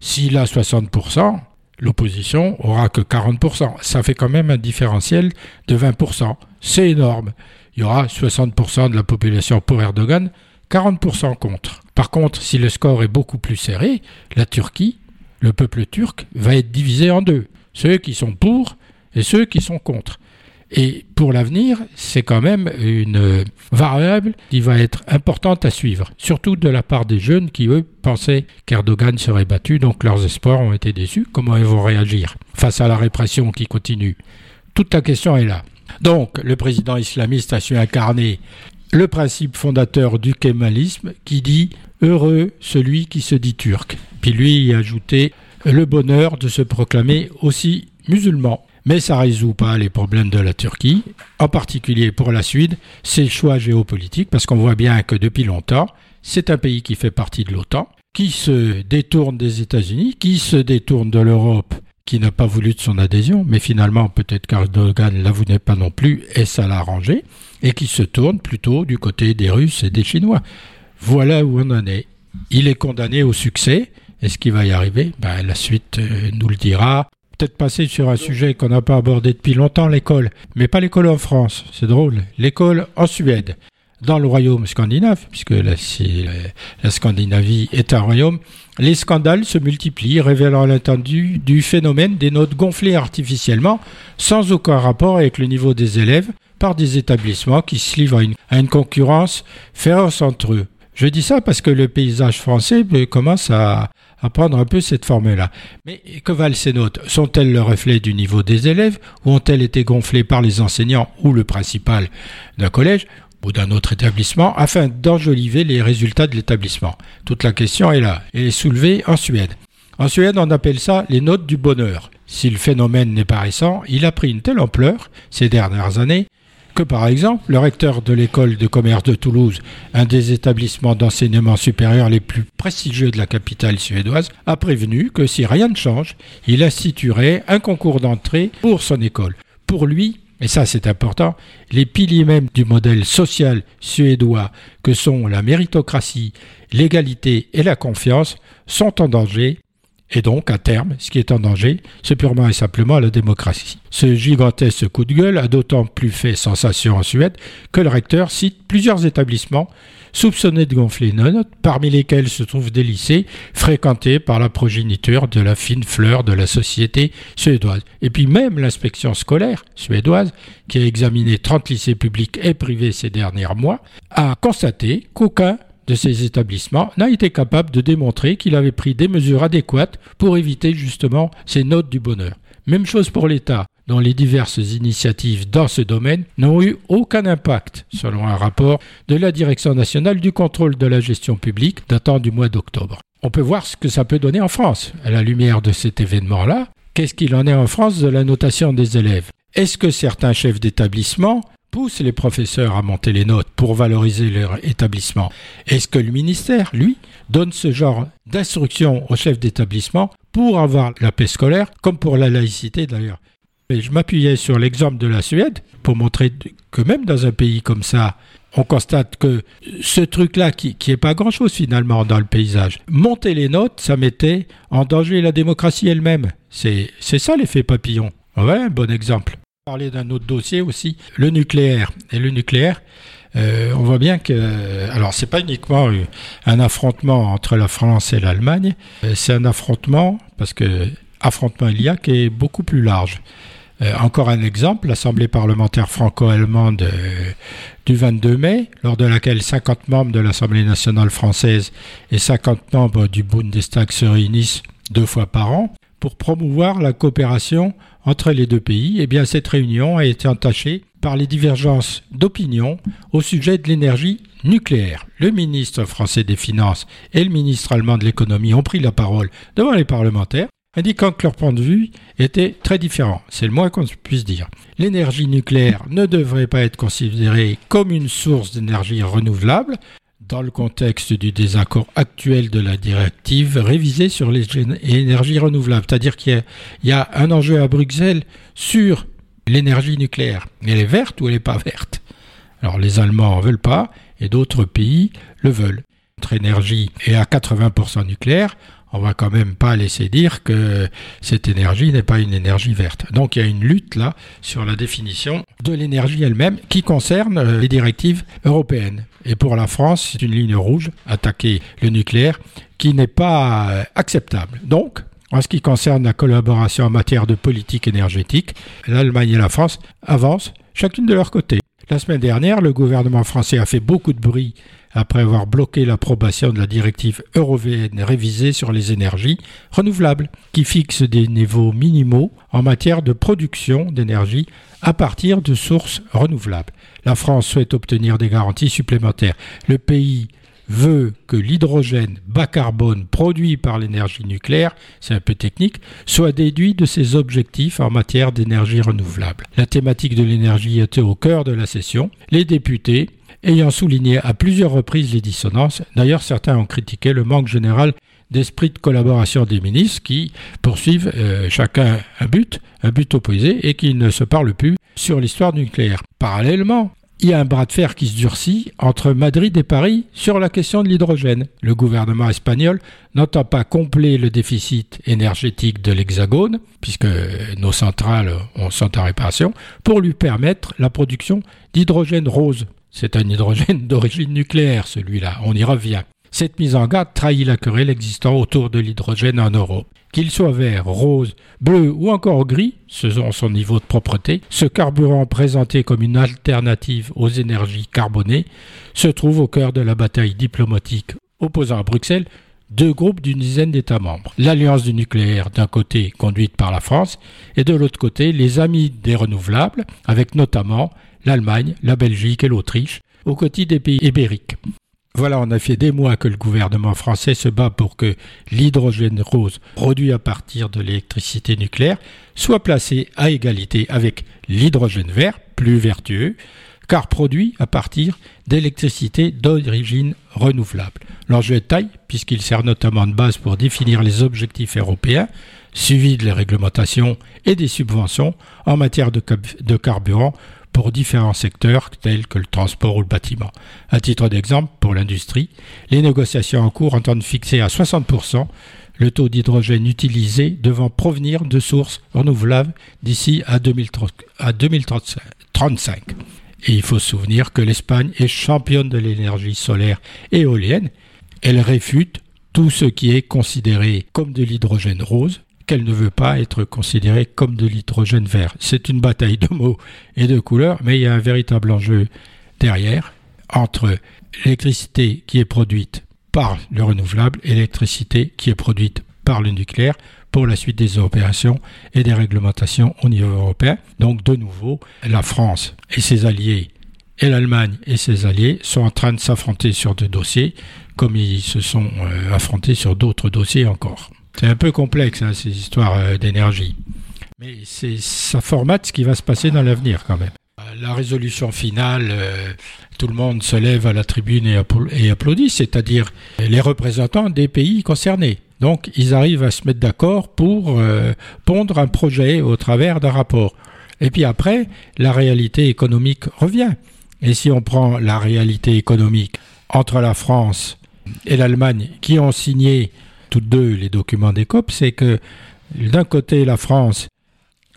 S'il a 60%, l'opposition aura que 40%. Ça fait quand même un différentiel de 20%. C'est énorme il y aura 60% de la population pour Erdogan, 40% contre. Par contre, si le score est beaucoup plus serré, la Turquie, le peuple turc, va être divisé en deux. Ceux qui sont pour et ceux qui sont contre. Et pour l'avenir, c'est quand même une variable qui va être importante à suivre, surtout de la part des jeunes qui, eux, pensaient qu'Erdogan serait battu, donc leurs espoirs ont été déçus. Comment ils vont réagir face à la répression qui continue? Toute la question est là. Donc, le président islamiste a su incarner le principe fondateur du kémalisme qui dit Heureux celui qui se dit turc. Puis lui y a ajouté le bonheur de se proclamer aussi musulman. Mais ça ne résout pas les problèmes de la Turquie, en particulier pour la Suède, ses choix géopolitiques, parce qu'on voit bien que depuis longtemps, c'est un pays qui fait partie de l'OTAN, qui se détourne des États-Unis, qui se détourne de l'Europe qui n'a pas voulu de son adhésion, mais finalement peut-être qu'Erdogan la voulait pas non plus et ça l'a arrangé, et qui se tourne plutôt du côté des Russes et des Chinois. Voilà où on en est. Il est condamné au succès. Est-ce qu'il va y arriver? Ben, La suite euh, nous le dira. Peut-être passer sur un sujet qu'on n'a pas abordé depuis longtemps, l'école. Mais pas l'école en France, c'est drôle. L'école en Suède dans le royaume scandinave, puisque la, la, Scandinavie est un royaume, les scandales se multiplient, révélant l'intendu du phénomène des notes gonflées artificiellement, sans aucun rapport avec le niveau des élèves, par des établissements qui se livrent à une, concurrence féroce entre eux. Je dis ça parce que le paysage français euh, commence à, à prendre un peu cette forme-là. Mais que valent ces notes? Sont-elles le reflet du niveau des élèves? Ou ont-elles été gonflées par les enseignants ou le principal d'un collège? Ou d'un autre établissement afin d'enjoliver les résultats de l'établissement. Toute la question est là et est soulevée en Suède. En Suède, on appelle ça les notes du bonheur. Si le phénomène n'est pas récent, il a pris une telle ampleur ces dernières années que par exemple le recteur de l'école de commerce de Toulouse, un des établissements d'enseignement supérieur les plus prestigieux de la capitale suédoise, a prévenu que si rien ne change, il instituerait un concours d'entrée pour son école. Pour lui, et ça c'est important, les piliers même du modèle social suédois que sont la méritocratie, l'égalité et la confiance sont en danger Et donc, à terme, ce qui est en danger, c'est purement et simplement la démocratie. Ce gigantesque coup de gueule a d'autant plus fait sensation en Suède que le recteur cite plusieurs établissements soupçonnés de gonfler une note, parmi lesquels se trouvent des lycées fréquentés par la progéniture de la fine fleur de la société suédoise. Et puis même l'inspection scolaire suédoise, qui a examiné 30 lycées publics et privés ces derniers mois, a constaté qu'aucun de ces établissements n'a été capable de démontrer qu'il avait pris des mesures adéquates pour éviter justement ces notes du bonheur. Même chose pour l'État, dont les diverses initiatives dans ce domaine n'ont eu aucun impact, selon un rapport de la Direction nationale du contrôle de la gestion publique datant du mois d'octobre. On peut voir ce que ça peut donner en France, à la lumière de cet événement-là. Qu'est-ce qu'il en est en France de la notation des élèves? Est-ce que certains chefs d'établissement pousse les professeurs à monter les notes pour valoriser leur établissement. Est-ce que le ministère, lui, donne ce genre d'instructions aux chefs d'établissement pour avoir la paix scolaire, comme pour la laïcité d'ailleurs? Je m'appuyais sur l'exemple de la Suède pour montrer que même dans un pays comme ça, on constate que ce truc-là, qui n'est pas grand-chose finalement dans le paysage, monter les notes, ça mettait en danger la démocratie elle-même. C'est ça l'effet papillon. Ouais, un bon exemple parler d'un autre dossier aussi, le nucléaire. Et le nucléaire, euh, on voit bien que, alors c'est pas uniquement un affrontement entre la France et l'Allemagne, euh, c'est un affrontement parce que affrontement il y a qui est beaucoup plus large. Euh, encore un exemple, l'Assemblée parlementaire franco-allemande du 22 mai, lors de laquelle 50 membres de l'Assemblée nationale française et 50 membres du Bundestag se réunissent deux fois par an pour promouvoir la coopération entre les deux pays, eh bien cette réunion a été entachée par les divergences d'opinion au sujet de l'énergie nucléaire. Le ministre français des Finances et le ministre allemand de l'économie ont pris la parole devant les parlementaires, indiquant que leur point de vue était très différent. C'est le moins qu'on puisse dire. L'énergie nucléaire ne devrait pas être considérée comme une source d'énergie renouvelable, dans le contexte du désaccord actuel de la directive révisée sur les énergies renouvelables. C'est-à-dire qu'il y, a un enjeu à Bruxelles sur l'énergie nucléaire. Elle est verte ou elle n'est pas verte? Alors les Allemands en veulent pas et d'autres pays le veulent. Notre énergie est à 80% nucléaire on va quand même pas laisser dire que cette énergie n'est pas une énergie verte. Donc il y a une lutte là sur la définition de l'énergie elle-même qui concerne euh, les directives européennes. Et pour la France, c'est une ligne rouge, attaquer le nucléaire, qui n'est pas euh, acceptable. Donc, en ce qui concerne la collaboration en matière de politique énergétique, l'Allemagne et la France avancent chacune de leur côté. La semaine dernière, le gouvernement français a fait beaucoup de bruit après avoir bloqué l'approbation de la directive européenne révisée sur les énergies renouvelables, qui fixe des niveaux minimaux en matière de production d'énergie à partir de sources renouvelables. La France souhaite obtenir des garanties supplémentaires. Le pays veut que l'hydrogène bas carbone produit par l'énergie nucléaire, c'est un peu technique, soit déduit de ses objectifs en matière d'énergie renouvelable. La thématique de l'énergie était au cœur de la session. Les députés ayant souligné à plusieurs reprises les dissonances. D'ailleurs, certains ont critiqué le manque général d'esprit de collaboration des ministres qui poursuivent euh, chacun un but, un but opposé, et qui ne se parlent plus sur l'histoire nucléaire. Parallèlement, il y a un bras de fer qui se durcit entre Madrid et Paris sur la question de l'hydrogène. Le gouvernement espagnol n'entend pas combler le déficit énergétique de l'Hexagone, puisque nos centrales sont en réparation, pour lui permettre la production d'hydrogène rose. C'est un hydrogène d'origine nucléaire, celui-là, on y revient. Cette mise en garde trahit la querelle existant autour de l'hydrogène en Europe. Qu'il soit vert, rose, bleu ou encore gris, selon son niveau de propreté, ce carburant présenté comme une alternative aux énergies carbonées se trouve au cœur de la bataille diplomatique opposant à Bruxelles deux groupes d'une dizaine d'États membres. L'Alliance du nucléaire d'un côté conduite par la France et de l'autre côté les Amis des renouvelables avec notamment l'Allemagne, la Belgique et l'Autriche, aux côtés des pays ibériques. Voilà, on a fait des mois que le gouvernement français se bat pour que l'hydrogène rose produit à partir de l'électricité nucléaire soit placé à égalité avec l'hydrogène vert, plus vertueux, car produit à partir d'électricité d'origine renouvelable. L'enjeu est de taille, puisqu'il sert notamment de base pour définir les objectifs européens, suivi de les réglementations et des subventions en matière de carburant pour différents secteurs tels que le transport ou le bâtiment. À titre d'exemple, pour l'industrie, les négociations en cours entendent fixer à 60% le taux d'hydrogène utilisé devant provenir de sources renouvelables d'ici à, 2035. Et il faut se souvenir que l'Espagne est championne de l'énergie solaire et éolienne. Elle réfute tout ce qui est considéré comme de l'hydrogène rose, qu'elle ne veut pas être considérée comme de l'hydrogène vert. C'est une bataille de mots et de couleurs, mais il y a un véritable enjeu derrière entre l'électricité qui est produite par le renouvelable et l'électricité qui est produite par le nucléaire pour la suite des opérations et des réglementations au niveau européen. Donc de nouveau, la France et ses alliés et l'Allemagne et ses alliés sont en train de s'affronter sur deux dossiers comme ils se sont euh, affrontés sur d'autres dossiers encore. C'est un peu complexe hein, ces histoires euh, d'énergie. Mais c'est ça formate ce qui va se passer dans l'avenir quand même. La résolution finale, euh, tout le monde se lève à la tribune et, applaudit, c'est-à-dire les représentants des pays concernés. Donc ils arrivent à se mettre d'accord pour euh, pondre un projet au travers d'un rapport. Et puis après, la réalité économique revient. Et si on prend la réalité économique entre la France et l'Allemagne, qui ont signé toutes deux les documents des COP, c'est que d'un côté la France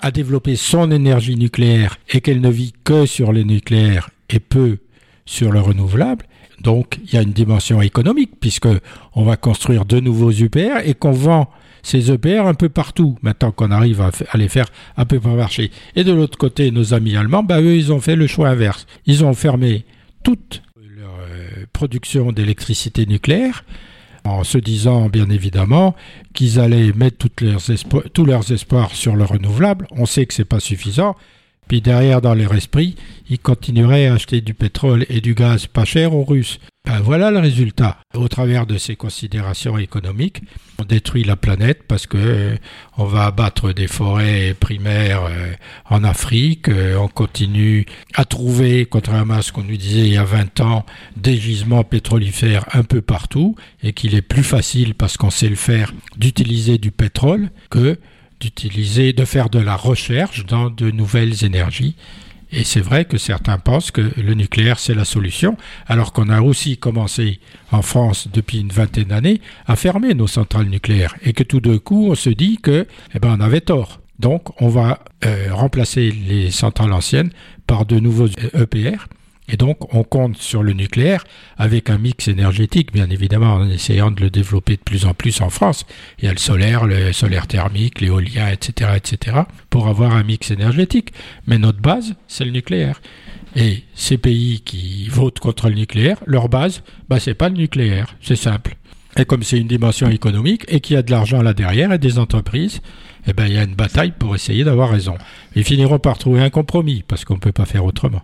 a développé son énergie nucléaire et qu'elle ne vit que sur le nucléaire et peu sur le renouvelable. Donc il y a une dimension économique puisque on va construire de nouveaux UPR et qu'on vend ces EPR un peu partout, maintenant qu'on arrive à, les faire un peu par marché. Et de l'autre côté, nos amis allemands, bah, eux, ils ont fait le choix inverse. Ils ont fermé toute leur euh, production d'électricité nucléaire en se disant bien évidemment qu'ils allaient mettre tous leurs espoirs sur le renouvelable. On sait que c'est pas suffisant. Puis derrière, dans leur esprit, ils continueraient à acheter du pétrole et du gaz pas cher aux Russes. Ben voilà le résultat. Au travers de ces considérations économiques, on détruit la planète parce que euh, on va abattre des forêts primaires euh, en Afrique, euh, on continue à trouver, contrairement à ce qu'on nous disait il y a 20 ans, des gisements pétrolifères un peu partout et qu'il est plus facile parce qu'on sait le faire d'utiliser du pétrole que d'utiliser, de faire de la recherche dans de nouvelles énergies. Et c'est vrai que certains pensent que le nucléaire c'est la solution, alors qu'on a aussi commencé en France depuis une vingtaine d'années à fermer nos centrales nucléaires et que tout d'un coup on se dit que eh ben on avait tort. Donc on va euh, remplacer les centrales anciennes par de nouveaux EPR et donc, on compte sur le nucléaire avec un mix énergétique, bien évidemment, en essayant de le développer de plus en plus en France. Il y a le solaire, le solaire thermique, l'éolien, etc., etc., pour avoir un mix énergétique. Mais notre base, c'est le nucléaire. Et ces pays qui votent contre le nucléaire, leur base, bah, c'est pas le nucléaire. C'est simple. Et comme c'est une dimension économique et qu'il y a de l'argent là derrière et des entreprises, eh ben, il y a une bataille pour essayer d'avoir raison. Ils finiront par trouver un compromis parce qu'on ne peut pas faire autrement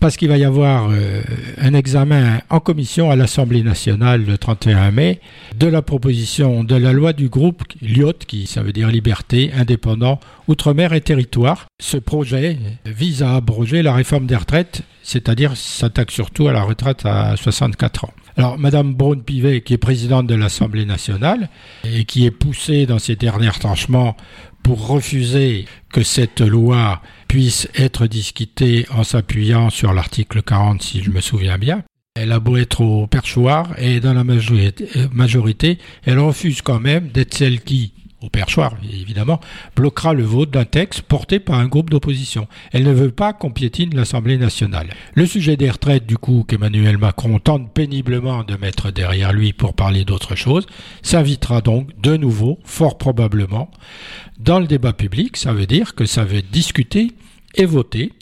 parce qu'il va y avoir euh, un examen en commission à l'Assemblée nationale le 31 mai de la proposition de la loi du groupe LIOT, qui ça veut dire Liberté, Indépendant, Outre-mer et Territoire. Ce projet vise à abroger la réforme des retraites, c'est-à-dire s'attaque surtout à la retraite à 64 ans. Alors, Madame Braun-Pivet, qui est présidente de l'Assemblée nationale et qui est poussée dans ses derniers tranchements pour refuser que cette loi puisse être discutée en s'appuyant sur l'article 40, si je me souviens bien. Elle a beau être au perchoir et dans la majorité, elle refuse quand même d'être celle qui, au perchoir évidemment, bloquera le vote d'un texte porté par un groupe d'opposition. Elle ne veut pas qu'on piétine l'Assemblée nationale. Le sujet des retraites, du coup, qu'Emmanuel Macron tente péniblement de mettre derrière lui pour parler d'autre chose, s'invitera donc de nouveau, fort probablement, dans le débat public. Ça veut dire que ça va être discuté et voté.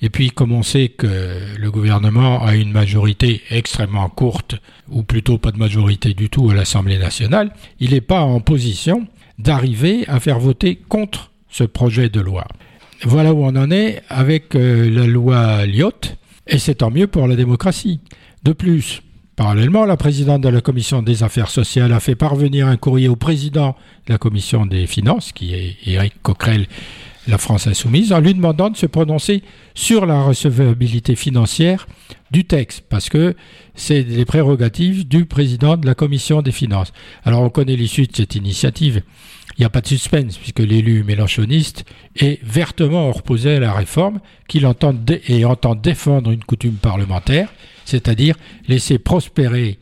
Et puis, comme on sait que le gouvernement a une majorité extrêmement courte, ou plutôt pas de majorité du tout à l'Assemblée nationale, il n'est pas en position d'arriver à faire voter contre ce projet de loi. Voilà où on en est avec euh, la loi Lyotte, et c'est tant mieux pour la démocratie. De plus, parallèlement, la présidente de la commission des affaires sociales a fait parvenir un courrier au président de la commission des finances, qui est Éric Coquerel, la France insoumise, en lui demandant de se prononcer sur la recevabilité financière du texte, parce que c'est les prérogatives du président de la commission des finances. Alors on connaît l'issue de cette initiative. Il n'y a pas de suspense, puisque l'élu mélanchoniste est vertement opposé à la réforme qu'il entend et entend défendre une coutume parlementaire, c'est-à-dire laisser prospérer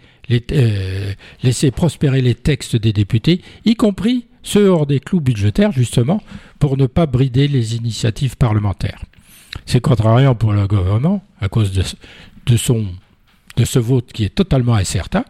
laisser prospérer les textes des députés, y compris ceux hors des clous budgétaires, justement, pour ne pas brider les initiatives parlementaires. C'est contrariant pour le gouvernement, à cause de, son, de ce vote qui est totalement incertain.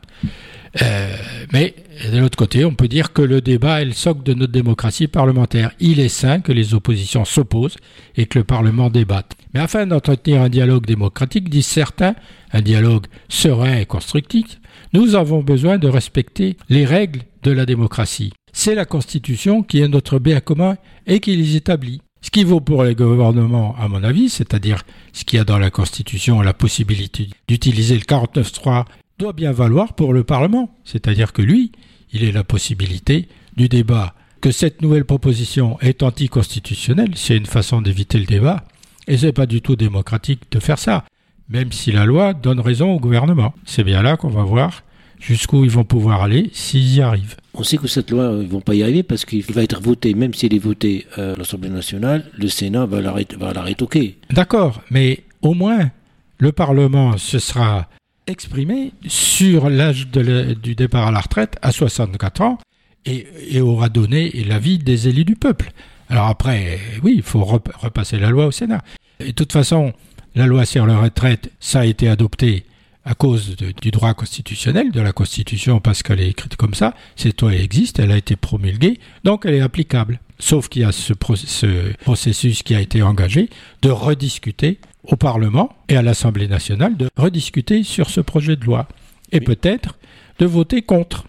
Euh, mais de l'autre côté, on peut dire que le débat est le socle de notre démocratie parlementaire. Il est sain que les oppositions s'opposent et que le Parlement débatte. Mais afin d'entretenir un dialogue démocratique, disent certains, un dialogue serein et constructif, nous avons besoin de respecter les règles de la démocratie. C'est la Constitution qui est notre bien commun et qui les établit. Ce qui vaut pour les gouvernements, à mon avis, c'est-à-dire ce qu'il y a dans la Constitution, la possibilité d'utiliser le 49.3, doit bien valoir pour le Parlement. C'est-à-dire que lui, il ait la possibilité du débat. Que cette nouvelle proposition est anticonstitutionnelle, c'est une façon d'éviter le débat, et c'est pas du tout démocratique de faire ça, même si la loi donne raison au gouvernement. C'est bien là qu'on va voir jusqu'où ils vont pouvoir aller s'ils y arrivent. On sait que cette loi, ils vont pas y arriver parce qu'il va être voté, même s'il est voté à l'Assemblée nationale, le Sénat va la, va la rétoquer. D'accord, mais au moins, le Parlement se sera exprimé sur l'âge du départ à la retraite à 64 ans et, et aura donné l'avis des élus du peuple. Alors après, oui, il faut repasser la loi au Sénat. Et de toute façon, la loi sur la retraite, ça a été adopté à cause du droit constitutionnel, de la Constitution, parce qu'elle est écrite comme ça, cette loi existe, elle a été promulguée, donc elle est applicable. Sauf qu'il y a ce, processus qui a été engagé de rediscuter au Parlement et à l'Assemblée nationale, de rediscuter sur ce projet de loi, et peut-être de voter contre.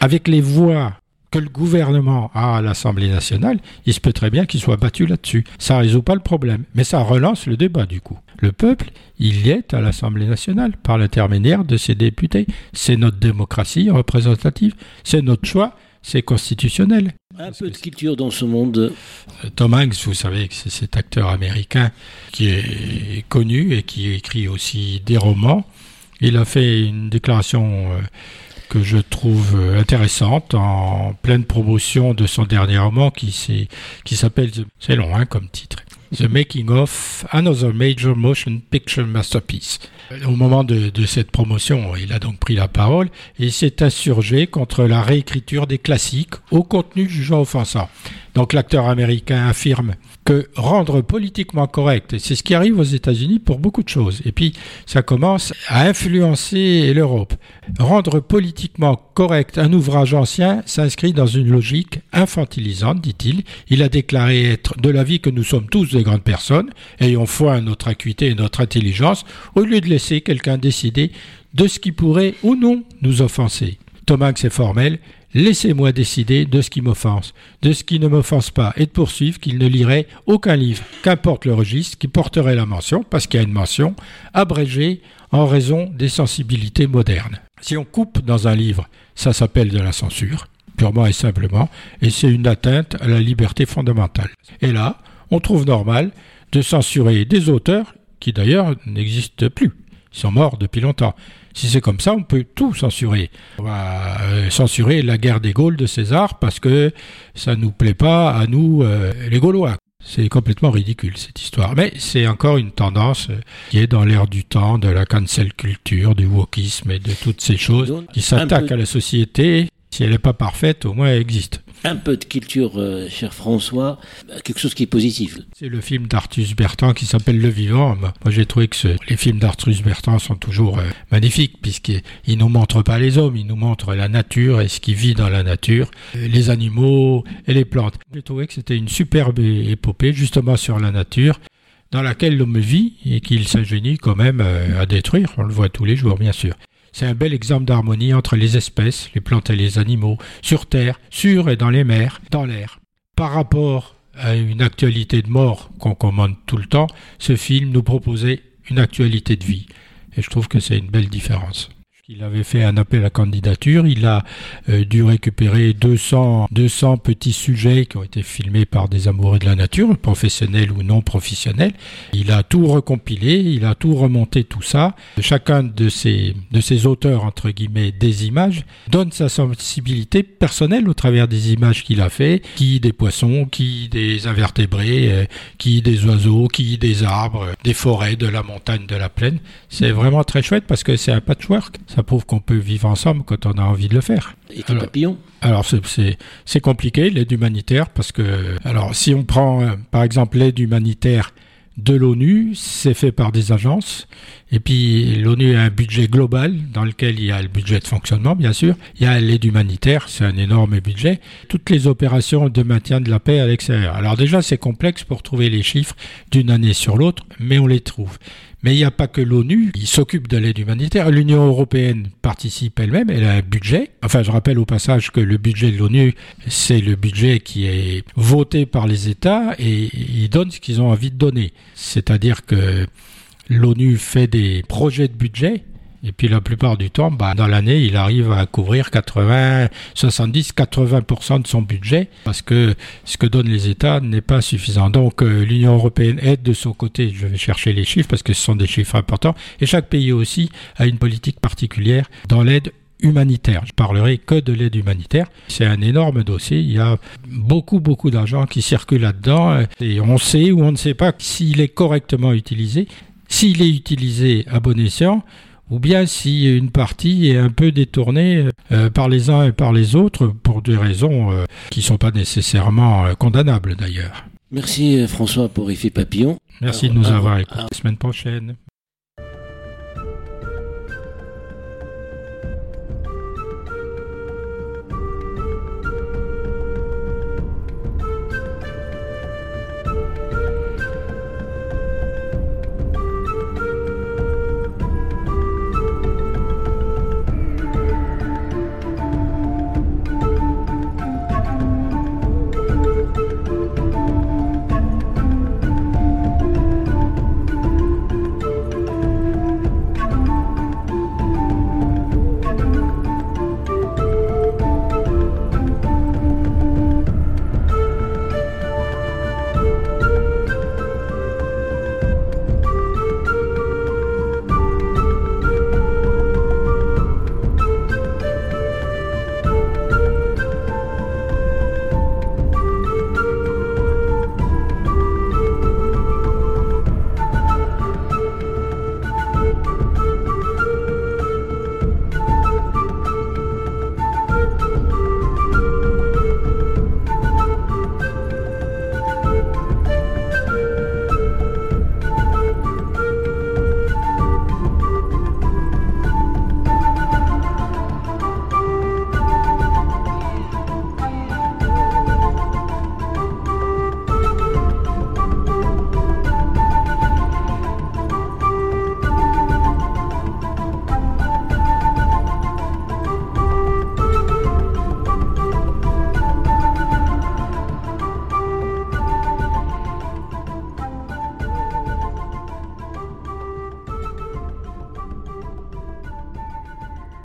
Avec les voix que le gouvernement a à l'Assemblée nationale, il se peut très bien qu'il soit battu là-dessus. Ça ne résout pas le problème, mais ça relance le débat du coup. Le peuple, il y est à l'Assemblée nationale par l'intermédiaire de ses députés. C'est notre démocratie représentative, c'est notre choix, c'est constitutionnel. Un peu de culture dans ce monde. Euh, Tom Hanks, vous savez que c'est cet acteur américain qui est connu et qui écrit aussi des romans. Il a fait une déclaration euh, que je trouve euh, intéressante en pleine promotion de son dernier roman qui, s'appelle, c'est long hein, comme titre, The Making of Another Major Motion Picture Masterpiece. Au moment de, de, cette promotion, il a donc pris la parole et s'est insurgé contre la réécriture des classiques au contenu jugeant offensant. Donc l'acteur américain affirme que rendre politiquement correct, c'est ce qui arrive aux États-Unis pour beaucoup de choses, et puis ça commence à influencer l'Europe. Rendre politiquement correct un ouvrage ancien s'inscrit dans une logique infantilisante, dit-il. Il a déclaré être de l'avis que nous sommes tous des grandes personnes, ayons foi à notre acuité et notre intelligence, au lieu de laisser quelqu'un décider de ce qui pourrait ou non nous offenser. Thomas, c'est formel, Laissez-moi décider de ce qui m'offense, de ce qui ne m'offense pas, et de poursuivre qu'il ne lirait aucun livre, qu'importe le registre, qui porterait la mention, parce qu'il y a une mention, abrégée en raison des sensibilités modernes. Si on coupe dans un livre, ça s'appelle de la censure, purement et simplement, et c'est une atteinte à la liberté fondamentale. Et là, on trouve normal de censurer des auteurs qui d'ailleurs n'existent plus. Ils sont morts depuis longtemps. Si c'est comme ça, on peut tout censurer. On va euh, censurer la guerre des Gaules de César parce que ça nous plaît pas à nous, euh, les Gaulois. C'est complètement ridicule cette histoire. Mais c'est encore une tendance euh, qui est dans l'air du temps, de la cancel culture, du wokisme et de toutes ces choses qui s'attaquent à la société. Si elle n'est pas parfaite, au moins elle existe un peu de culture, euh, cher François, quelque chose qui est positif. C'est le film d'Artus Bertrand qui s'appelle Le Vivant. Moi, j'ai trouvé que les films d'Artus Bertrand sont toujours euh, magnifiques puisqu'ils ne nous montrent pas les hommes, ils nous montrent la nature et ce qui vit dans la nature, euh, les animaux et les plantes. J'ai trouvé que c'était une superbe épopée justement sur la nature dans laquelle l'homme vit et qu'il s'ingénie quand même à détruire. On le voit tous les jours, bien sûr. C'est un bel exemple d'harmonie entre les espèces, les plantes et les animaux, sur Terre, sur et dans les mers, dans l'air. Par rapport à une actualité de mort qu'on commande tout le temps, ce film nous proposait une actualité de vie. Et je trouve que c'est une belle différence. Il avait fait un appel à candidature. Il a euh, dû récupérer 200, 200 petits sujets qui ont été filmés par des amoureux de la nature, professionnels ou non professionnels. Il a tout recompilé, il a tout remonté tout ça. Chacun de ces, de ces auteurs, entre guillemets, des images, donne sa sensibilité personnelle au travers des images qu'il a fait, qui des poissons, qui des invertébrés, euh, qui des oiseaux, qui des arbres, des forêts, de la montagne, de la plaine. C'est vraiment très chouette parce que c'est un patchwork prouve qu'on peut vivre ensemble quand on a envie de le faire. Et alors, papillon Alors c'est compliqué l'aide humanitaire parce que alors si on prend euh, par exemple l'aide humanitaire de l'ONU, c'est fait par des agences. Et puis l'ONU a un budget global dans lequel il y a le budget de fonctionnement, bien sûr. Il y a l'aide humanitaire, c'est un énorme budget. Toutes les opérations de maintien de la paix à l'extérieur. Alors déjà, c'est complexe pour trouver les chiffres d'une année sur l'autre, mais on les trouve. Mais il n'y a pas que l'ONU qui s'occupe de l'aide humanitaire. L'Union européenne participe elle-même, elle a un budget. Enfin, je rappelle au passage que le budget de l'ONU, c'est le budget qui est voté par les États et ils donnent ce qu'ils ont envie de donner. C'est-à-dire que l'ONU fait des projets de budget et puis la plupart du temps, bah, dans l'année, il arrive à couvrir 80, 70, 80% de son budget parce que ce que donnent les États n'est pas suffisant. Donc euh, l'Union européenne aide de son côté. Je vais chercher les chiffres parce que ce sont des chiffres importants. Et chaque pays aussi a une politique particulière dans l'aide humanitaire. Je parlerai que de l'aide humanitaire. C'est un énorme dossier. Il y a beaucoup, beaucoup d'argent qui circule là-dedans et on sait ou on ne sait pas s'il est correctement utilisé. S'il est utilisé à bon escient, ou bien si une partie est un peu détournée euh, par les uns et par les autres pour des raisons euh, qui ne sont pas nécessairement euh, condamnables d'ailleurs. Merci François pour Effet Papillon. Merci de nous avoir écoutés. La semaine prochaine.